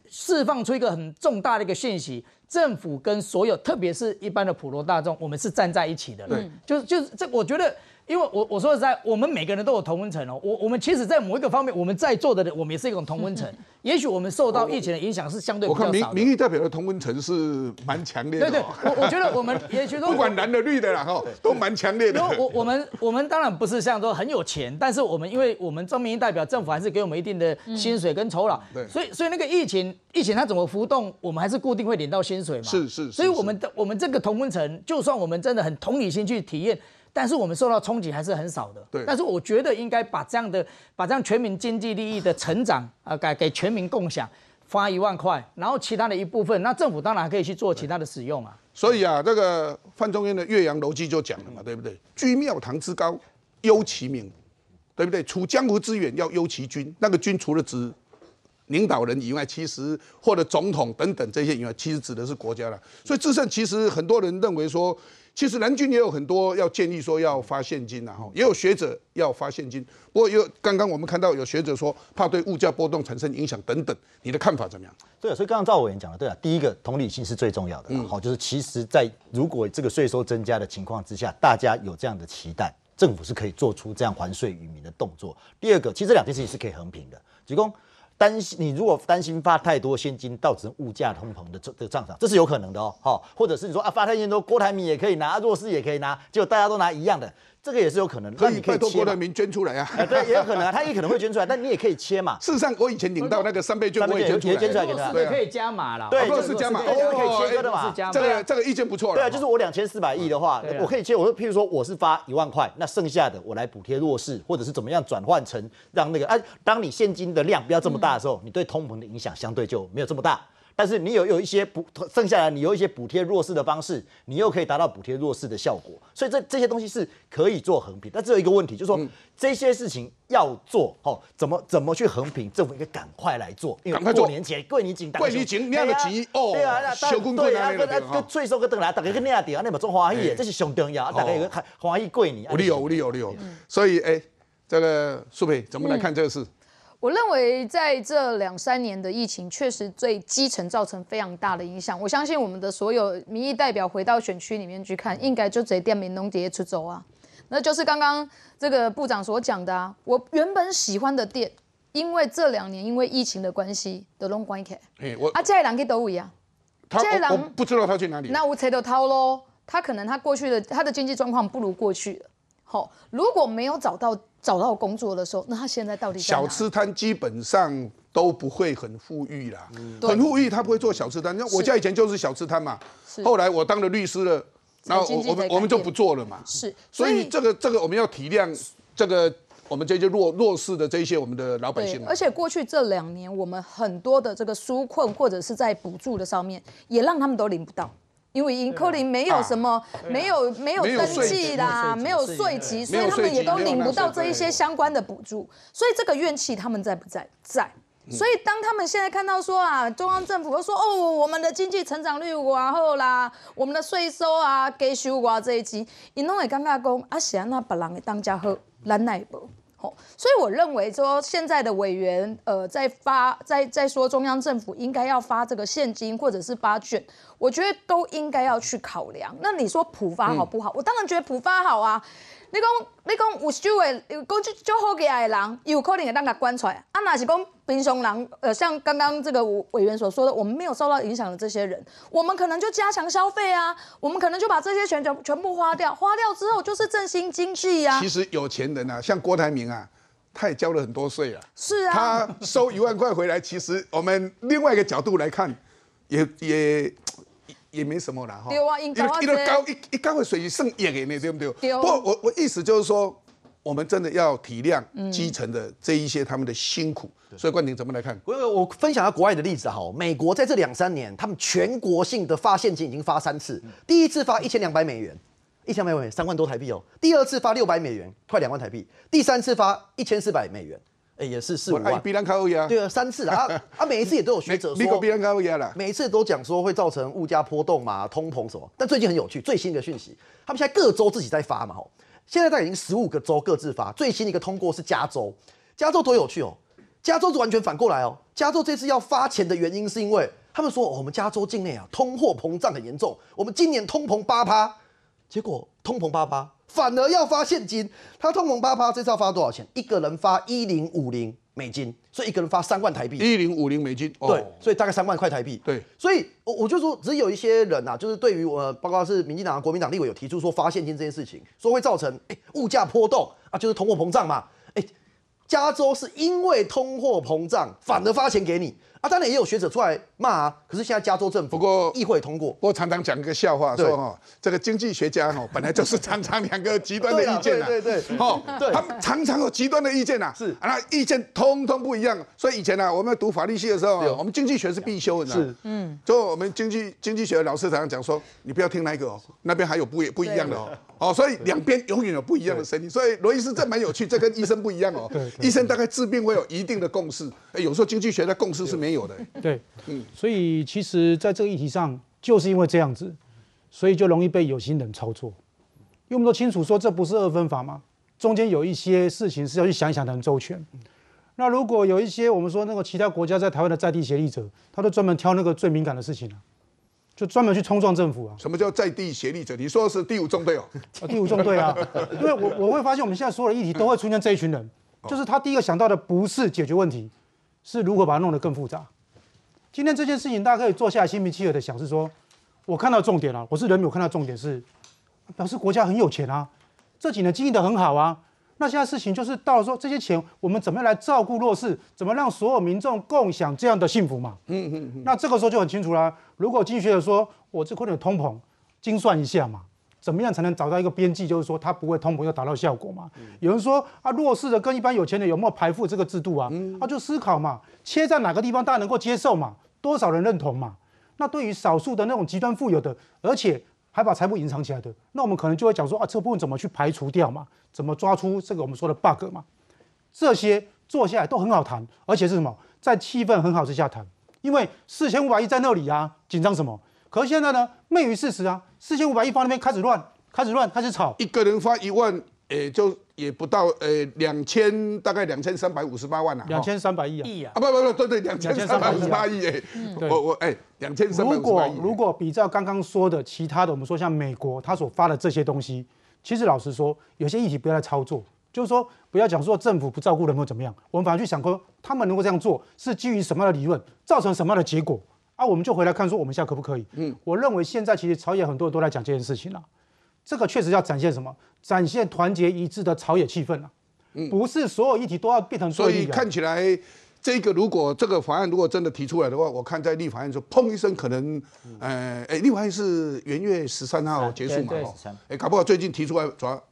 释放出一个很重大的一个讯息：政府跟所有，特别是一般的普罗大众，我们是站在一起的。对，就是就是这，我觉得。因为我我说实在，我们每个人都有同温层哦。我我们其实，在某一个方面，我们在座的人，我们也是一种同温层。也许我们受到疫情的影响是相对比较少。我看民民意代表的同温层是蛮强烈的。对对，我我觉得我们 也许都不管蓝的绿的啦哈，都蛮强烈的。我我们我们当然不是像说很有钱，但是我们因为我们中民意代表，政府还是给我们一定的薪水跟酬劳。对。所以所以那个疫情疫情它怎么浮动，我们还是固定会领到薪水嘛。是是。所以我们的我们这个同温层，就算我们真的很同理心去体验。但是我们受到冲击还是很少的。对。但是我觉得应该把这样的、把这样全民经济利益的成长啊，给给全民共享，发一万块，然后其他的一部分，那政府当然可以去做其他的使用啊。所以啊，这个范仲淹的《岳阳楼记》就讲了嘛，对不对？居庙堂之高，忧其民，对不对？处江湖之远，要忧其君。那个君除了指领导人以外，其实或者总统等等这些以外，其实指的是国家了。所以智胜其实很多人认为说。其实蓝军也有很多要建议说要发现金然后也有学者要发现金。不过有刚刚我们看到有学者说怕对物价波动产生影响等等，你的看法怎么样？对，所以刚刚赵委员讲的对啊，第一个同理心是最重要的，好，就是其实在如果这个税收增加的情况之下，大家有这样的期待，政府是可以做出这样还税于民的动作。第二个，其实这两件事情是可以横平的，提供。担心你如果担心发太多现金导致物价通膨的这这个账上，这是有可能的哦，好，或者是你说啊发太多，郭台铭也可以拿，弱势也可以拿，结果大家都拿一样的。这个也是有可能，可以拜托郭台铭捐出来啊！对，也有可能啊，他也可能会捐出来，但你也可以切嘛。事实上，我以前领到那个三倍券，我也捐出来，捐出来给他，对，可以加码了。对，是加码，可以切割的嘛。这个这个意见不错了。对啊，就是我两千四百亿的话，我可以切。我说，譬如说我是发一万块，那剩下的我来补贴弱势，或者是怎么样转换成让那个啊，当你现金的量不要这么大的时候，你对通膨的影响相对就没有这么大。但是你有有一些补剩下来，你有一些补贴弱势的方式，你又可以达到补贴弱势的效果，所以这这些东西是可以做横平。但只有一个问题，就是说这些事情要做，哦，怎么怎么去横平？政府应该赶快来做，因为过年前贵你紧，贵你紧，那个急哦，对啊，小公对啊，跟跟税收跟等来，大家跟那样点啊，那么中华意，这是上重要，大家有个华意贵你。无理由，无理由，无理由。所以，哎，这个苏培怎么来看这个事？我认为在这两三年的疫情，确实对基层造成非常大的影响。我相信我们的所有民意代表回到选区里面去看，应该就直接店民农碟出走啊。那就是刚刚这个部长所讲的啊。我原本喜欢的店，因为这两年因为疫情的关系，都拢关起。哎，我啊，这人去都位啊。他我不知道他去哪里。那我猜到他喽。他可能他过去的他的经济状况不如过去了。好，如果没有找到。找到工作的时候，那他现在到底小吃摊基本上都不会很富裕啦，很富裕他不会做小吃摊。那我家以前就是小吃摊嘛，后来我当了律师了，然后我们我们就不做了嘛。是，所以这个这个我们要体谅这个我们这些弱弱势的这些我们的老百姓。而且过去这两年，我们很多的这个纾困或者是在补助的上面，也让他们都领不到。因为因可能没有什么，没有没有登记啦，没有税籍，所以他们也都领不到这一些相关的补助，所以这个怨气他们在不在？在。所以当他们现在看到说啊，中央政府又说哦，我们的经济成长率往后啦，我们的税收啊给修啊这一集，你弄会尴尬讲啊，是啊，那别人的当家好，咱奈无。所以我认为说，现在的委员呃，在发在在说中央政府应该要发这个现金或者是发券，我觉得都应该要去考量。那你说普发好不好？我当然觉得普发好啊。你讲你讲有收的，讲就就好起来的人，有可能会当他关出来。啊，那是讲平常人，呃，像刚刚这个委员所说的，我们没有受到影响的这些人，我们可能就加强消费啊，我们可能就把这些钱全全部花掉，花掉之后就是振兴经济啊。其实有钱人啊，像郭台铭啊。他也交了很多税啊，是啊，他收一万块回来，其实我们另外一个角度来看，也也也没什么了哈。对啊，因为高一一高的水剩一个呢，对不对？对。不过我我意思就是说，我们真的要体谅基层的这一些他们的辛苦。所以冠廷怎么来看？我我分享下国外的例子哈，美国在这两三年，他们全国性的发现金已经发三次，第一次发一千两百美元。一千美元三万多台币哦，第二次发六百美元，快两万台币，第三次发一千四百美元，哎，也是四五万。比人高呀？对啊，三次啊，啊，每一次也都有学者说，比人高呀了。每一次都讲说会造成物价波动嘛，通膨什么。但最近很有趣，最新的讯息，他们现在各州自己在发嘛，吼，现在大概已经十五个州各自发，最新的一个通过是加州，加州多有趣哦，加州是完全反过来哦，加州这次要发钱的原因是因为他们说我们加州境内啊通货膨胀很严重，我们今年通膨八趴。结果通膨八八，反而要发现金。他通膨八趴，这次要发多少钱？一个人发一零五零美金，所以一个人发三万台币。一零五零美金，对，所以大概三万块台币。对，所以我我就说，只有一些人呐，就是对于我，包括是民进党、国民党立委有提出说发现金这件事情，说会造成哎物价波动啊，就是通货膨胀嘛。哎，加州是因为通货膨胀，反而发钱给你。啊，当然也有学者出来骂啊，可是现在加州政府不过议会通过，不过常常讲一个笑话，说哈，这个经济学家哈本来就是常常两个极端的意见啊，对对对，哈，他们常常有极端的意见呐，是。啊，那意见通通不一样，所以以前呢，我们读法律系的时候，我们经济学是必修的，是，嗯，就我们经济经济学的老师常常讲说，你不要听那个哦，那边还有不不一样的哦，哦，所以两边永远有不一样的声音，所以罗医师这蛮有趣，这跟医生不一样哦，对医生大概治病会有一定的共识，哎，有时候经济学的共识是没有的，对。嗯，所以其实在这个议题上，就是因为这样子，所以就容易被有心人操作。因为我们都清楚说，这不是二分法嘛，中间有一些事情是要去想一想才能周全。那如果有一些我们说那个其他国家在台湾的在地协力者，他都专门挑那个最敏感的事情啊，就专门去冲撞政府啊。什么叫在地协力者？你说的是第五纵队哦？啊，第五纵队啊，因为我我会发现我们现在所有的议题都会出现这一群人，就是他第一个想到的不是解决问题，是如何把它弄得更复杂。今天这件事情，大家可以坐下来心平气和的想，是说，我看到重点了。我是人民，我看到重点是，表示国家很有钱啊，这几年经营的很好啊。那现在事情就是到了说，这些钱我们怎么样来照顾弱势，怎么让所有民众共享这样的幸福嘛？嗯嗯嗯。那这个时候就很清楚啦。如果经济学者说，我这可能有通膨，精算一下嘛，怎么样才能找到一个边际，就是说它不会通膨又达到效果嘛？有人说啊，弱势的跟一般有钱的有没有排富这个制度啊？他就思考嘛，切在哪个地方大家能够接受嘛？多少人认同嘛？那对于少数的那种极端富有的，而且还把财富隐藏起来的，那我们可能就会讲说啊，这部分怎么去排除掉嘛？怎么抓出这个我们说的 bug 嘛？这些做下来都很好谈，而且是什么？在气氛很好之下谈，因为四千五百亿在那里啊，紧张什么？可是现在呢，昧于事实啊，四千五百亿放那边开始乱，开始乱，开始炒，一个人发一万。也就也不到呃两千，大概两千三百五十八万啊，两千三百亿啊，亿啊，啊不不不，对对，两千三百五十八亿哎，我我哎，两千三百五十八亿。如果如果比照刚刚说的其他的，我们说像美国他所发的这些东西，其实老实说，有些议题不要再操作，就是说不要讲说政府不照顾人或怎么样，我们反而去想说，他们能够这样做是基于什么样的理论，造成什么样的结果啊？我们就回来看说，我们现在可不可以？嗯，我认为现在其实朝野很多人都在讲这件事情了。这个确实要展现什么？展现团结一致的朝野气氛啊！不是所有议题都要变成所以看起来，这个如果这个法案如果真的提出来的话，我看在立法院说砰一声，可能，呃，哎，立法院是元月十三号结束嘛？哦，哎，搞不好最近提出来，主要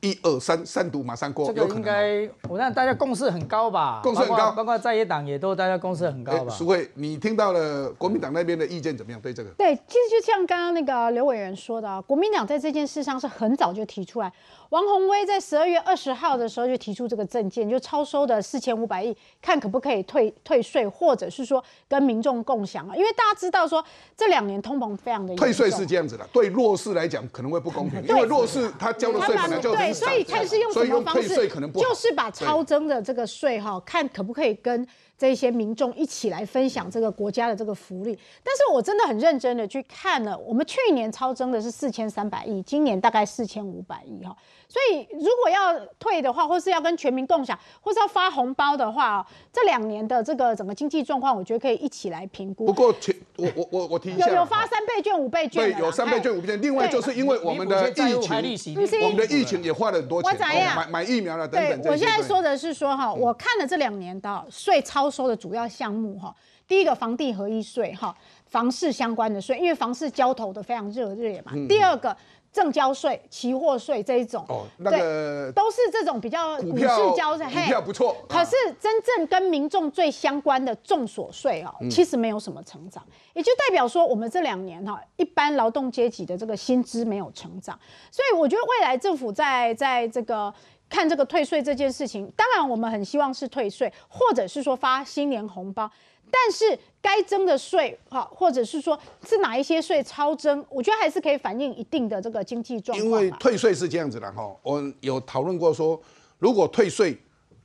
一二三，三读马上过，这个应该我让大家共识很高吧？共识很高，包括在野党也都大家共识很高吧？苏慧，你听到了国民党那边的意见怎么样？对这个？对，其实就像刚刚那个刘委员说的啊，国民党在这件事上是很早就提出来。王宏威在十二月二十号的时候就提出这个证件，就超收的四千五百亿，看可不可以退退税，或者是说跟民众共享啊？因为大家知道说这两年通膨非常的退税是这样子的，对弱势来讲可能会不公平，因为弱势他交的税本来就对，所以看是用什么方式，可能不就是把超征的这个税哈，看可不可以跟。这些民众一起来分享这个国家的这个福利，但是我真的很认真的去看了，我们去年超增的是四千三百亿，今年大概四千五百亿哈，所以如果要退的话，或是要跟全民共享，或是要发红包的话，这两年的这个整个经济状况，我觉得可以一起来评估。不过全我我我我提一下，有有发三倍券、五倍券，对，有三倍券、五倍券。另外就是因为我们的疫情，我们的疫情也花了很多钱，买买疫苗了等等。我现在说的是说哈，我看了这两年的税超收的主要项。项目哈，第一个房地合一税哈，房市相关的税，因为房市交投的非常热烈嘛。第二个正交税、期货税这一种，哦，那个都是这种比较股市交税，股票不错。可是真正跟民众最相关的重所税哦，其实没有什么成长，也就代表说我们这两年哈，一般劳动阶级的这个薪资没有成长，所以我觉得未来政府在在这个。看这个退税这件事情，当然我们很希望是退税，或者是说发新年红包，但是该征的税哈，或者是说是哪一些税超征，我觉得还是可以反映一定的这个经济状况。因为退税是这样子的哈，我有讨论过说，如果退税。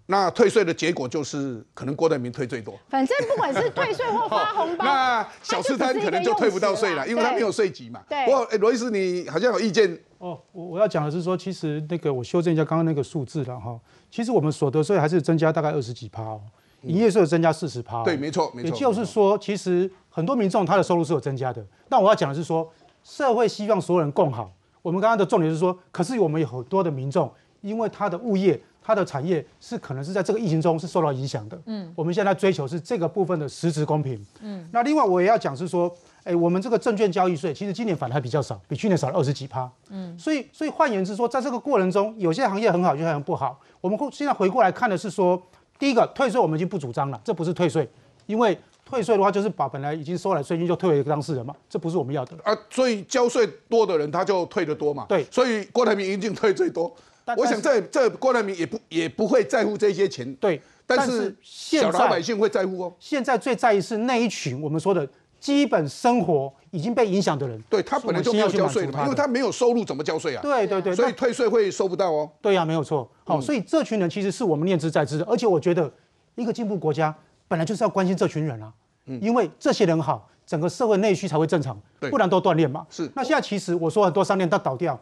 那退税的结果就是可能郭台铭退最多。反正不管是退税或发红包，那小吃摊可能就退不到税了，因为他没有税级嘛。对。不过罗医师，你好像有意见哦。我我要讲的是说，其实那个我修正一下刚刚那个数字了哈。其实我们所得税还是增加大概二十几趴哦，营业税增加四十趴。对，没错，没错。也就是说，其实很多民众他的收入是有增加的。但我要讲的是说，社会希望所有人共好。我们刚刚的重点是说，可是我们有很多的民众，因为他的物业。他的产业是可能是在这个疫情中是受到影响的。嗯，我们现在追求是这个部分的实质公平。嗯，那另外我也要讲是说，哎，我们这个证券交易税其实今年反而还比较少，比去年少了二十几趴。嗯，所以所以换言之说，在这个过程中，有些行业很好，有些行业不好。我们现在回过来看的是说，第一个退税我们已经不主张了，这不是退税，因为退税的话就是把本来已经收来税金就退给当事人嘛，这不是我们要的。啊，所以交税多的人他就退得多嘛。对，所以郭台铭一定退最多。我想这这郭台铭也不也不会在乎这些钱，对，但是小老百姓会在乎哦。现在最在意是那一群我们说的基本生活已经被影响的人，对他本来就没有交税的嘛，因为他没有收入怎么交税啊？对对对，所以退税会收不到哦。对呀，没有错。好，所以这群人其实是我们念之在之的，而且我觉得一个进步国家本来就是要关心这群人啊，因为这些人好，整个社会内需才会正常，不然都锻炼嘛。是。那现在其实我说很多商店都倒掉。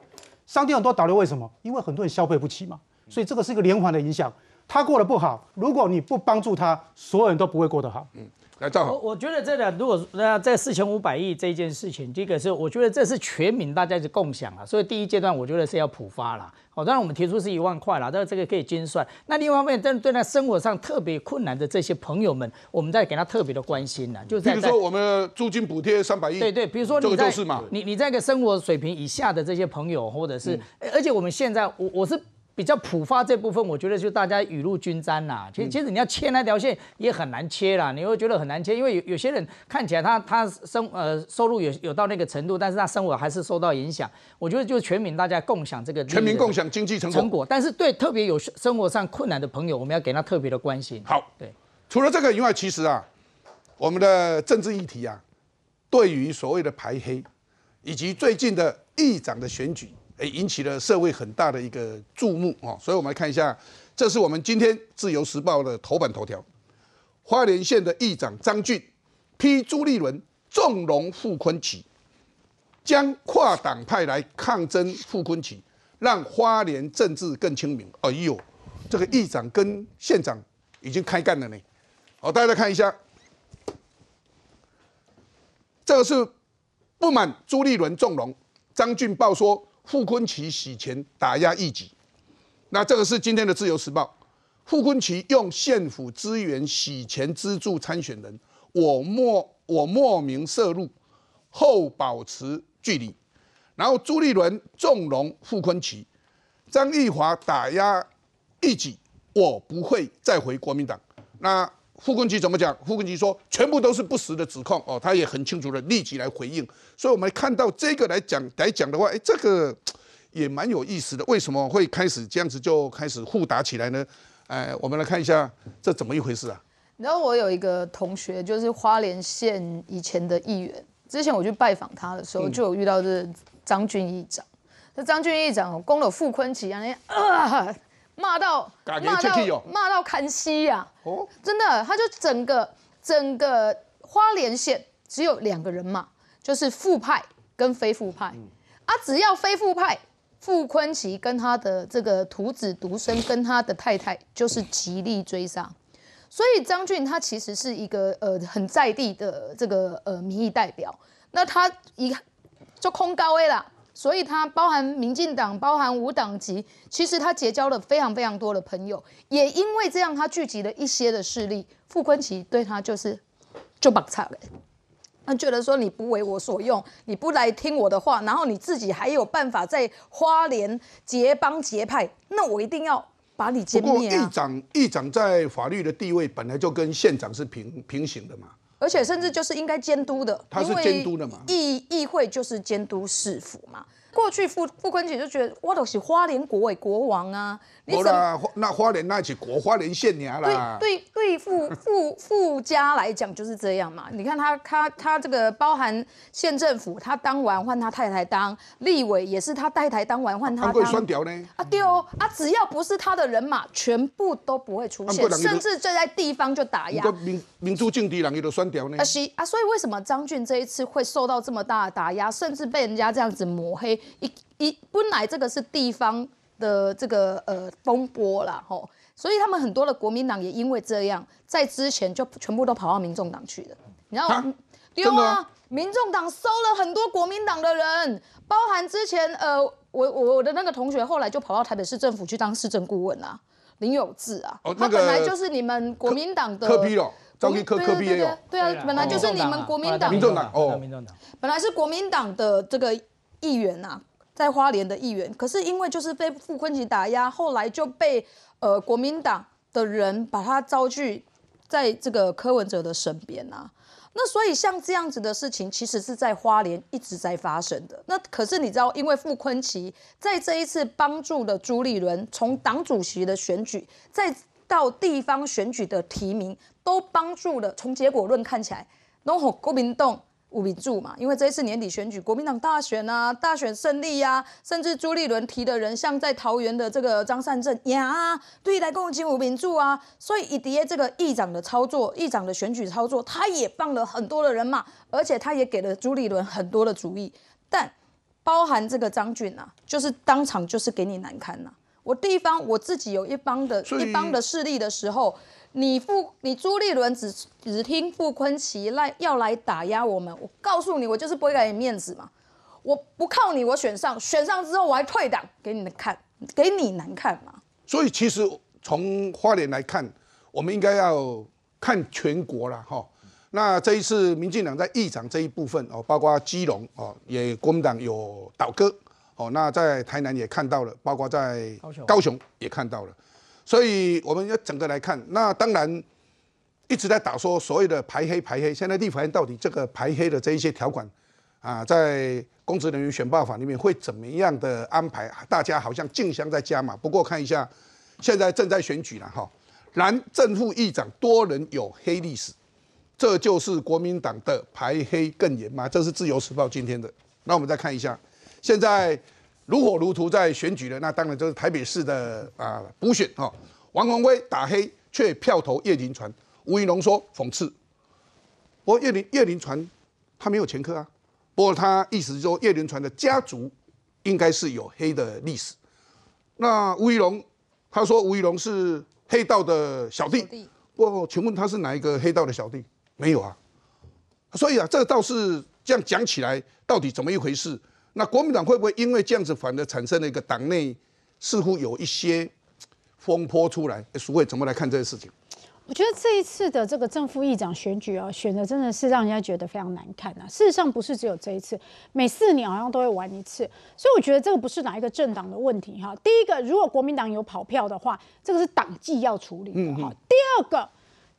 商店很多倒掉，为什么？因为很多人消费不起嘛，所以这个是一个连环的影响。他过得不好，如果你不帮助他，所有人都不会过得好。嗯。来，赵好。我我觉得这个，如果那在四千五百亿这件事情，第一个是我觉得这是全民大家是共享啊，所以第一阶段我觉得是要普发啦。好，当然我们提出是一万块啦，但是这个可以精算。那另外一方面，针对那生活上特别困难的这些朋友们，我们再给他特别的关心呢。就比如说我们租金补贴三百亿。对对，比如说你在你你在一个生活水平以下的这些朋友，或者是，而且我们现在我我是。比较普发这部分，我觉得就大家雨露均沾啦。其实，其实你要切那条线也很难切啦，你会觉得很难切，因为有有些人看起来他他生呃收入有有到那个程度，但是他生活还是受到影响。我觉得就是全民大家共享这个全民共享经济成成果，但是对特别有生活上困难的朋友，我们要给他特别的关心。好，对。除了这个以外，其实啊，我们的政治议题啊，对于所谓的排黑，以及最近的议长的选举。也引起了社会很大的一个注目哦，所以我们来看一下，这是我们今天《自由时报》的头版头条：花莲县的议长张俊批朱立伦纵容傅昆萁，将跨党派来抗争傅昆萁，让花莲政治更清明。哎呦，这个议长跟县长已经开干了呢。好，大家来看一下，这个是不满朱立伦纵容，张俊报说。傅昆萁洗钱打压异己，那这个是今天的自由时报。傅昆萁用县府资源洗钱资助参选人，我莫我莫名涉入后保持距离。然后朱立伦纵容傅昆萁，张玉华打压异己，我不会再回国民党。那傅昆萁怎么讲？傅昆萁说全部都是不实的指控哦，他也很清楚的立即来回应。所以我们看到这个来讲来讲的话，哎，这个也蛮有意思的。为什么会开始这样子就开始互打起来呢？哎，我们来看一下这怎么一回事啊？你知道我有一个同学，就是花莲县以前的议员，之前我去拜访他的时候，就有遇到这张俊议长。那张俊议长攻了傅昆萁啊，啊，骂到骂到骂到看西呀！哦，真的，他就整个整个花莲县只有两个人嘛，就是副派跟非副派。啊，只要非副派。傅坤奇跟他的这个徒子独生，跟他的太太就是极力追杀，所以张俊他其实是一个呃很在地的这个呃民意代表，那他一就空高位啦，所以他包含民进党，包含无党籍，其实他结交了非常非常多的朋友，也因为这样，他聚集了一些的势力，傅昆萁对他就是就绑差了。他觉得说你不为我所用，你不来听我的话，然后你自己还有办法在花莲结帮结派，那我一定要把你歼灭啊！议长议长在法律的地位本来就跟县长是平平行的嘛，而且甚至就是应该监督的，他是监督的嘛，议议会就是监督市府嘛。过去傅傅昆萁就觉得我都是花莲国委国王啊。好啦，那花莲那起国花莲县娘啦。对对对，富富富家来讲就是这样嘛。你看他他他这个包含县政府，他当完换他太太当立委，也是他太太当完换他当。双调呢？啊对哦，啊只要不是他的人马，全部都不会出现，甚至就在地方就打压。民民主政敌人也都双调呢？啊是啊，所以为什么张俊这一次会受到这么大的打压，甚至被人家这样子抹黑？一一本来这个是地方。的这个呃风波啦，吼，所以他们很多的国民党也因为这样，在之前就全部都跑到民众党去了。你知道吗？丢啊，民众党收了很多国民党的人，包含之前呃，我我我的那个同学后来就跑到台北市政府去当市政顾问啊，林有志啊，他本来就是你们国民党的科批了，张科科批也有，对啊，本来就是你们国民党民众党哦，民众党本来是国民党的这个议员呐。在花莲的议员，可是因为就是被傅昆萁打压，后来就被呃国民党的人把他招聚在这个柯文哲的身边啊。那所以像这样子的事情，其实是在花莲一直在发生的。那可是你知道，因为傅昆萁在这一次帮助了朱立伦，从党主席的选举，再到地方选举的提名，都帮助了。从结果论看起来，然后国民党。五比柱嘛，因为这一次年底选举，国民党大选啊，大选胜利呀，甚至朱立伦提的人，像在桃园的这个张善政呀，对来共进五民柱啊，所以以迪这个议长的操作，议长的选举操作，他也放了很多的人嘛，而且他也给了朱立伦很多的主意，但包含这个张俊啊，就是当场就是给你难堪呐，我地方我自己有一帮的一帮的势力的时候。你傅你朱立伦只只听傅昆奇来要来打压我们，我告诉你，我就是不会给你面子嘛！我不靠你，我选上，选上之后我还退党，给你们看，给你难看嘛！所以其实从花莲来看，我们应该要看全国了哈。那这一次民进党在议长这一部分哦，包括基隆哦，也国民党有倒戈哦，那在台南也看到了，包括在高雄也看到了。所以我们要整个来看，那当然一直在打说所谓的排黑排黑。现在立法院到底这个排黑的这一些条款啊，在公职人员选拔法里面会怎么样的安排？大家好像竞相在加码。不过看一下，现在正在选举了哈，蓝正副议长多人有黑历史，这就是国民党的排黑更严吗？这是自由时报今天的。那我们再看一下，现在。如火如荼在选举的，那当然就是台北市的啊补选哈。王宏威打黑却票投叶林传，吴怡龙说讽刺。不过叶林叶林传他没有前科啊，不过他意思是说叶林传的家族应该是有黑的历史。那吴怡龙他说吴怡龙是黑道的小弟，不过请问他是哪一个黑道的小弟？没有啊。所以啊，这倒是这样讲起来，到底怎么一回事？那国民党会不会因为这样子反而产生了一个党内似乎有一些风波出来？苏慧怎么来看这个事情？我觉得这一次的这个正副议长选举啊，选的真的是让人家觉得非常难看啊。事实上不是只有这一次，每四年好像都会玩一次，所以我觉得这个不是哪一个政党的问题哈。第一个，如果国民党有跑票的话，这个是党纪要处理的哈。第二个，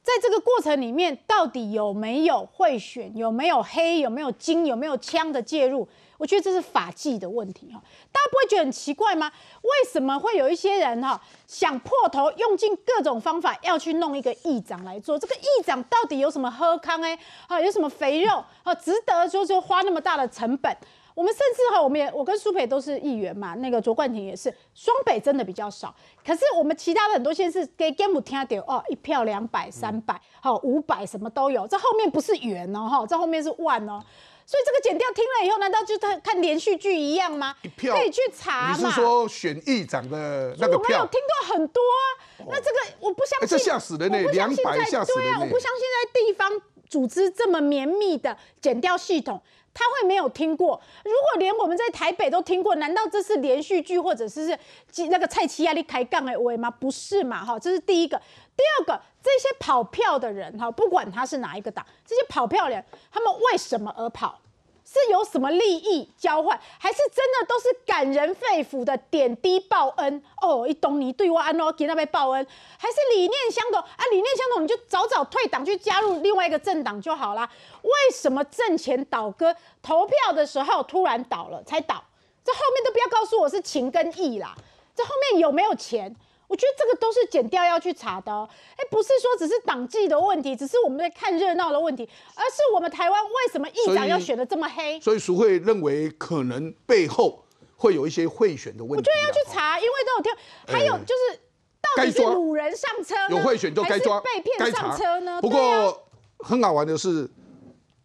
在这个过程里面，到底有没有贿选，有没有黑，有没有金，有没有枪的介入？我觉得这是法纪的问题哈，大家不会觉得很奇怪吗？为什么会有一些人哈想破头，用尽各种方法要去弄一个议长来做？这个议长到底有什么喝康哎？啊，有什么肥肉啊？值得说就花那么大的成本？我们甚至哈，我们也我跟苏培都是议员嘛，那个卓冠廷也是，双北真的比较少，可是我们其他的很多县市给 game 听到哦，一票两百、三百、好五百什么都有，这后面不是元哦哈，这后面是万哦。所以这个剪掉听了以后，难道就他看连续剧一样吗？可以去查嘛？你是说选议长的那个票？我有听过很多啊。那这个我不相信，这吓死人呢！两百吓死人对啊，我不相信在地方组织这么绵密的剪掉系统，他会没有听过。如果连我们在台北都听过，难道这是连续剧或者是是那个蔡奇亚力开杠的喂吗？不是嘛？哈，这是第一个。第二个，这些跑票的人哈，不管他是哪一个党，这些跑票人，他们为什么而跑？是有什么利益交换，还是真的都是感人肺腑的点滴报恩？哦，一懂你对我安诺给那边报恩，还是理念相同啊？理念相同，你就早早退党去加入另外一个政党就好啦。为什么挣钱倒戈，投票的时候突然倒了才倒？这后面都不要告诉我是情跟义啦，这后面有没有钱？我觉得这个都是剪掉要去查的，哎，不是说只是党纪的问题，只是我们在看热闹的问题，而是我们台湾为什么议长要选的这么黑？所以苏慧认为可能背后会有一些贿选的问题。我觉得要去查，因为都有听，还有就是到底是掳人上车，有贿选就该抓，被骗上车呢？不过很好玩的是，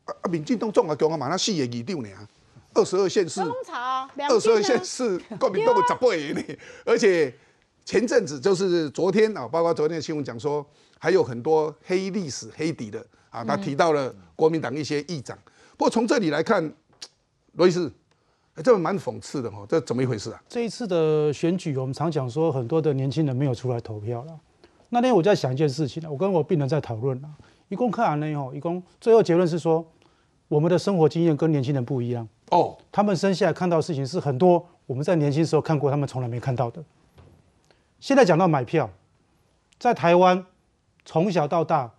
啊，民进党中啊，中啊，马上四月二六年，二十二县市，二十二县市国民党的十八呢，而且。前阵子就是昨天啊，包括昨天的新闻讲说，还有很多黑历史、黑底的啊，他提到了国民党一些议长。不过从这里来看，罗伊斯，这蛮讽刺的哦，这怎么一回事啊？这一次的选举，我们常讲说很多的年轻人没有出来投票了。那天我在想一件事情我跟我病人在讨论了，一共看完了以后，一共最后结论是说，我们的生活经验跟年轻人不一样哦，他们生下来看到的事情是很多我们在年轻时候看过，他们从来没看到的。现在讲到买票，在台湾从小到大，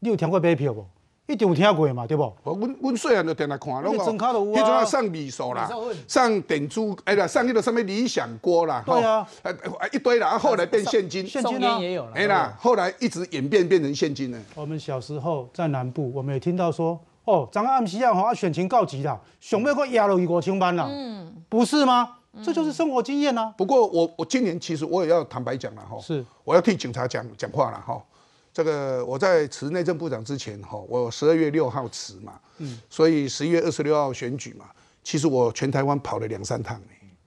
你有听过买票不？一定有听过嘛，对不？我阮阮细汉就定来看，那个真卡都有啊。上米数啦，上电珠，哎呀，上那个什么理想锅啦，对啊，一堆啦，后来变现金，现金也有了，哎啦，后来一直演变变成现金呢。我们小时候在南部，我们也听到说，哦，张暗时啊，吼，选情告急啦，想要个压落去五千万啦，嗯，不是吗？这就是生活经验呐。不过我我今年其实我也要坦白讲了哈，是我要替警察讲讲话了哈。这个我在辞内政部长之前哈，我十二月六号辞嘛，嗯，所以十一月二十六号选举嘛，其实我全台湾跑了两三趟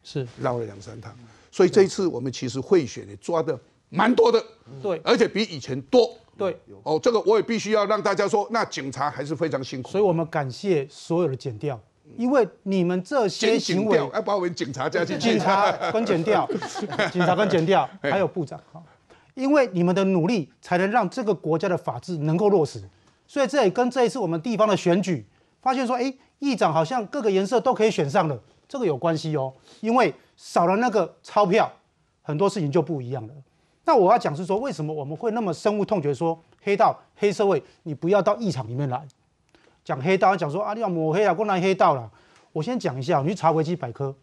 是绕了两三趟。所以这一次我们其实贿选也抓的蛮多的，对，而且比以前多，对。哦，这个我也必须要让大家说，那警察还是非常辛苦。所以我们感谢所有的检调。因为你们这些行为，要把我们警察加进去，警察跟检调，警察跟检调，还有部长哈，因为你们的努力，才能让这个国家的法治能够落实。所以这也跟这一次我们地方的选举，发现说，哎，议长好像各个颜色都可以选上了，这个有关系哦。因为少了那个钞票，很多事情就不一样了。那我要讲是说，为什么我们会那么深恶痛绝，说黑道、黑社会，你不要到议场里面来。讲黑道，讲说啊，你要抹黑啊，光拿黑道了。我先讲一下，你去查维基百科，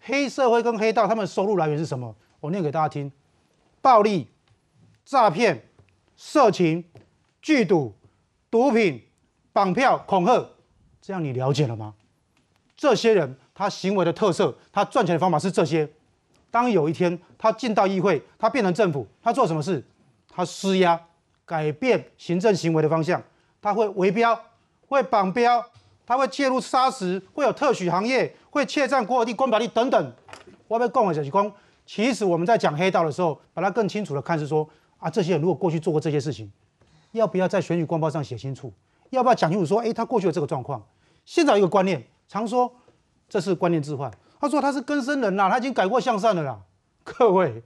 黑社会跟黑道他们收入来源是什么？我念给大家听：暴力、诈骗、色情、聚赌、毒品、绑票、恐吓，这样你了解了吗？这些人他行为的特色，他赚钱的方法是这些。当有一天他进到议会，他变成政府，他做什么事？他施压，改变行政行为的方向，他会围标。会绑标，他会介入砂石，会有特许行业，会窃占国有地、官保地等等。我要讲的就是讲，其实我们在讲黑道的时候，把它更清楚的看是说，啊，这些人如果过去做过这些事情，要不要在选举公报上写清楚？要不要讲清楚说，哎，他过去有这个状况？现在有一个观念，常说这是观念置换。他说他是根生人呐，他已经改过向善了啦。各位，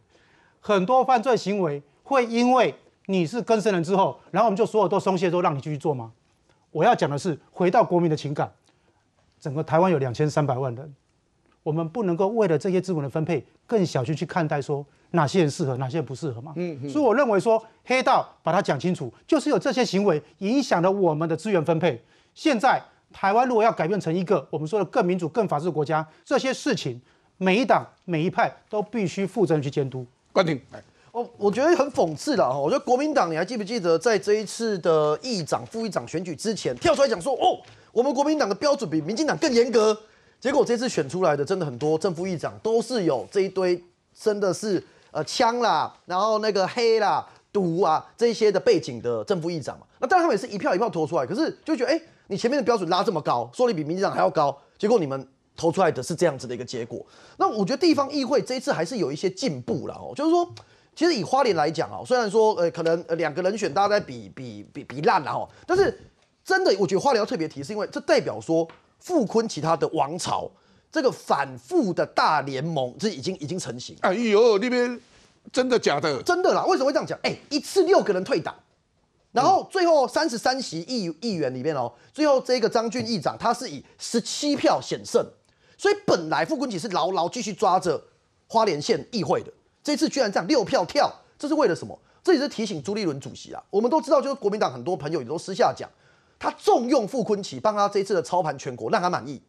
很多犯罪行为会因为你是更生人之后，然后我们就所有都松懈，都让你继续做吗？我要讲的是，回到国民的情感，整个台湾有两千三百万人，我们不能够为了这些资本的分配更小心去看待说哪些人适合，哪些人不适合嘛。嗯，所以我认为说黑道把它讲清楚，就是有这些行为影响了我们的资源分配。现在台湾如果要改变成一个我们说的更民主、更法治的国家，这些事情每一党每一派都必须负责任去监督。关庭，哦，我觉得很讽刺的哈。我觉得国民党，你还记不记得在这一次的议长、副议长选举之前，跳出来讲说，哦，我们国民党的标准比民进党更严格。结果这次选出来的，真的很多正副议长都是有这一堆，真的是呃枪啦，然后那个黑啦、毒啊这些的背景的正副议长嘛。那当然他们也是一票一票投出来，可是就觉得，哎，你前面的标准拉这么高，说你比民进党还要高，结果你们投出来的是这样子的一个结果。那我觉得地方议会这一次还是有一些进步了哦，就是说。其实以花莲来讲啊，虽然说呃可能呃两个人选大家在比比比比烂了哈，但是真的我觉得花莲要特别提，是因为这代表说傅坤其他的王朝这个反复的大联盟这已经已经成型。哎呦，那边真的假的？真的啦！为什么会这样讲？哎，一次六个人退党，然后最后三十三席议议员里面哦，最后这个张俊议长他是以十七票险胜，所以本来傅昆萁是牢牢继续抓着花莲县议会的。这次居然这样六票跳，这是为了什么？这也是提醒朱立伦主席啊。我们都知道，就是国民党很多朋友也都私下讲，他重用傅昆萁，帮他这一次的操盘全国，让他满意。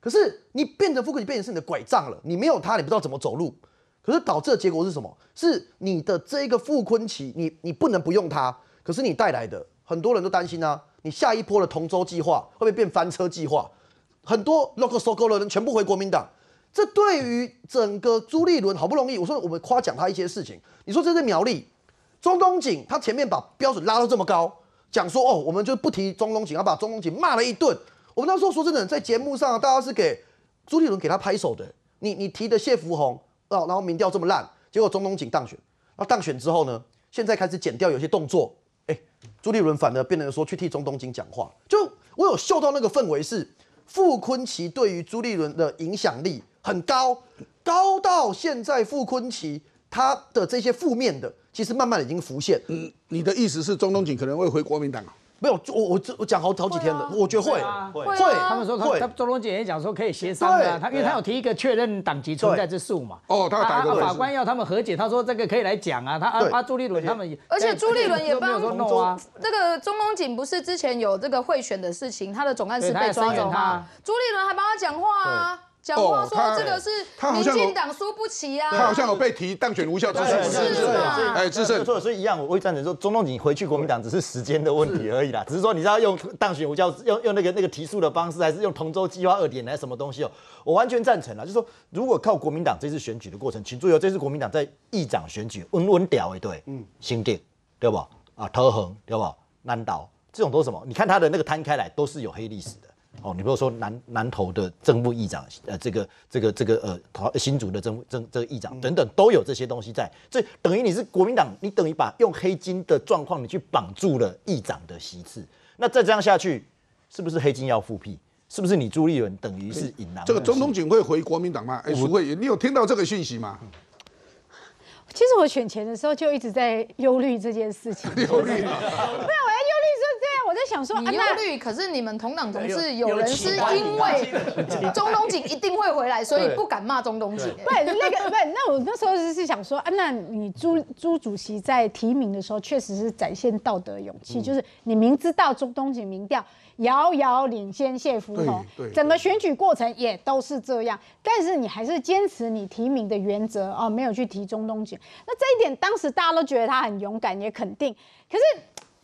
可是你变成傅昆萁，变成是你的拐杖了。你没有他，你不知道怎么走路。可是导致的结果是什么？是你的这个傅昆萁，你你不能不用他。可是你带来的很多人都担心啊，你下一波的同舟计划会不会变翻车计划？很多 local so go 的人全部回国民党。这对于整个朱立伦好不容易，我说我们夸奖他一些事情，你说这是苗栗中东锦，他前面把标准拉到这么高，讲说哦，我们就不提中东锦，要把中东锦骂了一顿。我们那时候说真的，在节目上大家是给朱立伦给他拍手的。你你提的谢福洪哦，然后民调这么烂，结果中东锦当选，那当选之后呢，现在开始剪掉有些动作，哎，朱立伦反而变成说去替中东锦讲话，就我有嗅到那个氛围是傅昆奇对于朱立伦的影响力。很高，高到现在傅昆奇他的这些负面的，其实慢慢已经浮现。嗯，你的意思是中东锦可能会回国民党啊？没有，我我我讲好好几天了，我觉得会会。他们说他周东锦也讲说可以协商的，他因为他有提一个确认党籍存在之诉嘛。哦，他打个法官要他们和解，他说这个可以来讲啊。他啊朱立伦他们，而且朱立伦也帮中这个中东锦不是之前有这个贿选的事情，他的总干事被抓走吗？朱立伦还帮他讲话啊。讲话说这个是民进党输不起啊，他好像有被提当选无效之诉，是是哎，智胜，所以一样，我会赞成说，中东你回去国民党只是时间的问题而已啦，只是说你知道用当选无效，用用那个那个提速的方式，还是用同舟计划二点来什么东西哦，我完全赞成了，就是说如果靠国民党这次选举的过程，请注意哦，这次国民党在议长选举稳稳屌哎，对，嗯，新店对不？啊，桃衡对不？南岛这种都是什么？你看他的那个摊开来都是有黑历史的。哦，你比如说南南投的正副议长，呃，这个这个这个呃，新竹的正正这个议长等等，都有这些东西在，这等于你是国民党，你等于把用黑金的状况，你去绑住了议长的席次，那再这样下去，是不是黑金要复辟？是不是你朱立伦等于是引狼？这个中东警会回国民党吗？哎，苏慧，你有听到这个讯息吗？其实我选前的时候就一直在忧虑这件事情，想说，你忧虑，可是你们同党同志有人是因为 中东锦一定会回来，所以不敢骂中东锦。不，那个不，那我那时候是想说，啊，那你朱朱主席在提名的时候，确实是展现道德勇气，就是你明知道中东锦民调遥遥领先谢福洪，整个选举过程也都是这样，但是你还是坚持你提名的原则哦，没有去提中东锦。那这一点当时大家都觉得他很勇敢，也肯定。可是。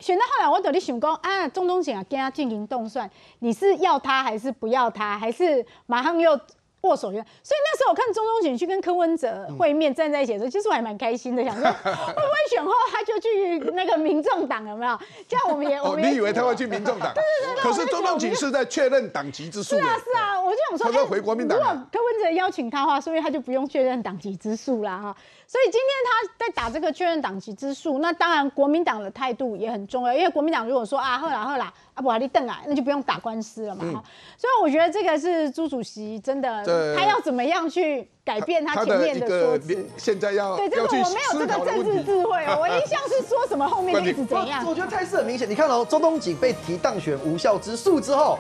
选到后来，我到底想讲啊，中东锦啊，跟他进行动算，你是要他还是不要他，还是马上又握手约？所以那时候我看中东锦去跟柯文哲会面，站在一起的时候，其实我还蛮开心的，想说 会不会选后他就去那个民众党有没有？这样我们也，哦，你以为他会去民众党？对对对。可是中东锦是在确认党籍之数。是啊是啊，我就想说，他说回国民党如果柯文哲邀请他的话，说明他就不用确认党籍之数啦哈。所以今天他在打这个确认党籍之数，那当然国民党的态度也很重要，因为国民党如果说啊，赫啦赫啦，啊不，阿你邓啊，那就不用打官司了嘛哈。所以我觉得这个是朱主席真的，他要怎么样去改变他前面的说辞，现在要对这个我没有这个政治智慧哦，我印象是说什么后面一直怎样？我觉得态势很明显，你看哦，周东锦被提当选无效之诉之后。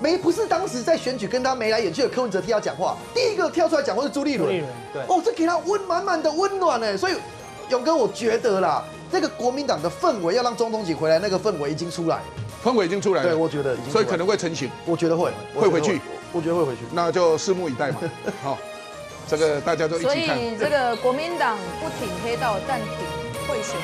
没不是当时在选举跟他眉来眼去的柯文哲替他讲话，第一个跳出来讲话是朱立伦，对，哦，这给他温满满的温暖呢。所以勇哥，我觉得啦，这个国民党的氛围要让中东锦回来，那个氛围已经出来，氛围已经出来了。对，我觉得已经，所以可能会成型，我觉得会会回去，我觉得会回去，那就拭目以待嘛。好，这个大家都一起看。所以这个国民党不挺黑道，但挺会选。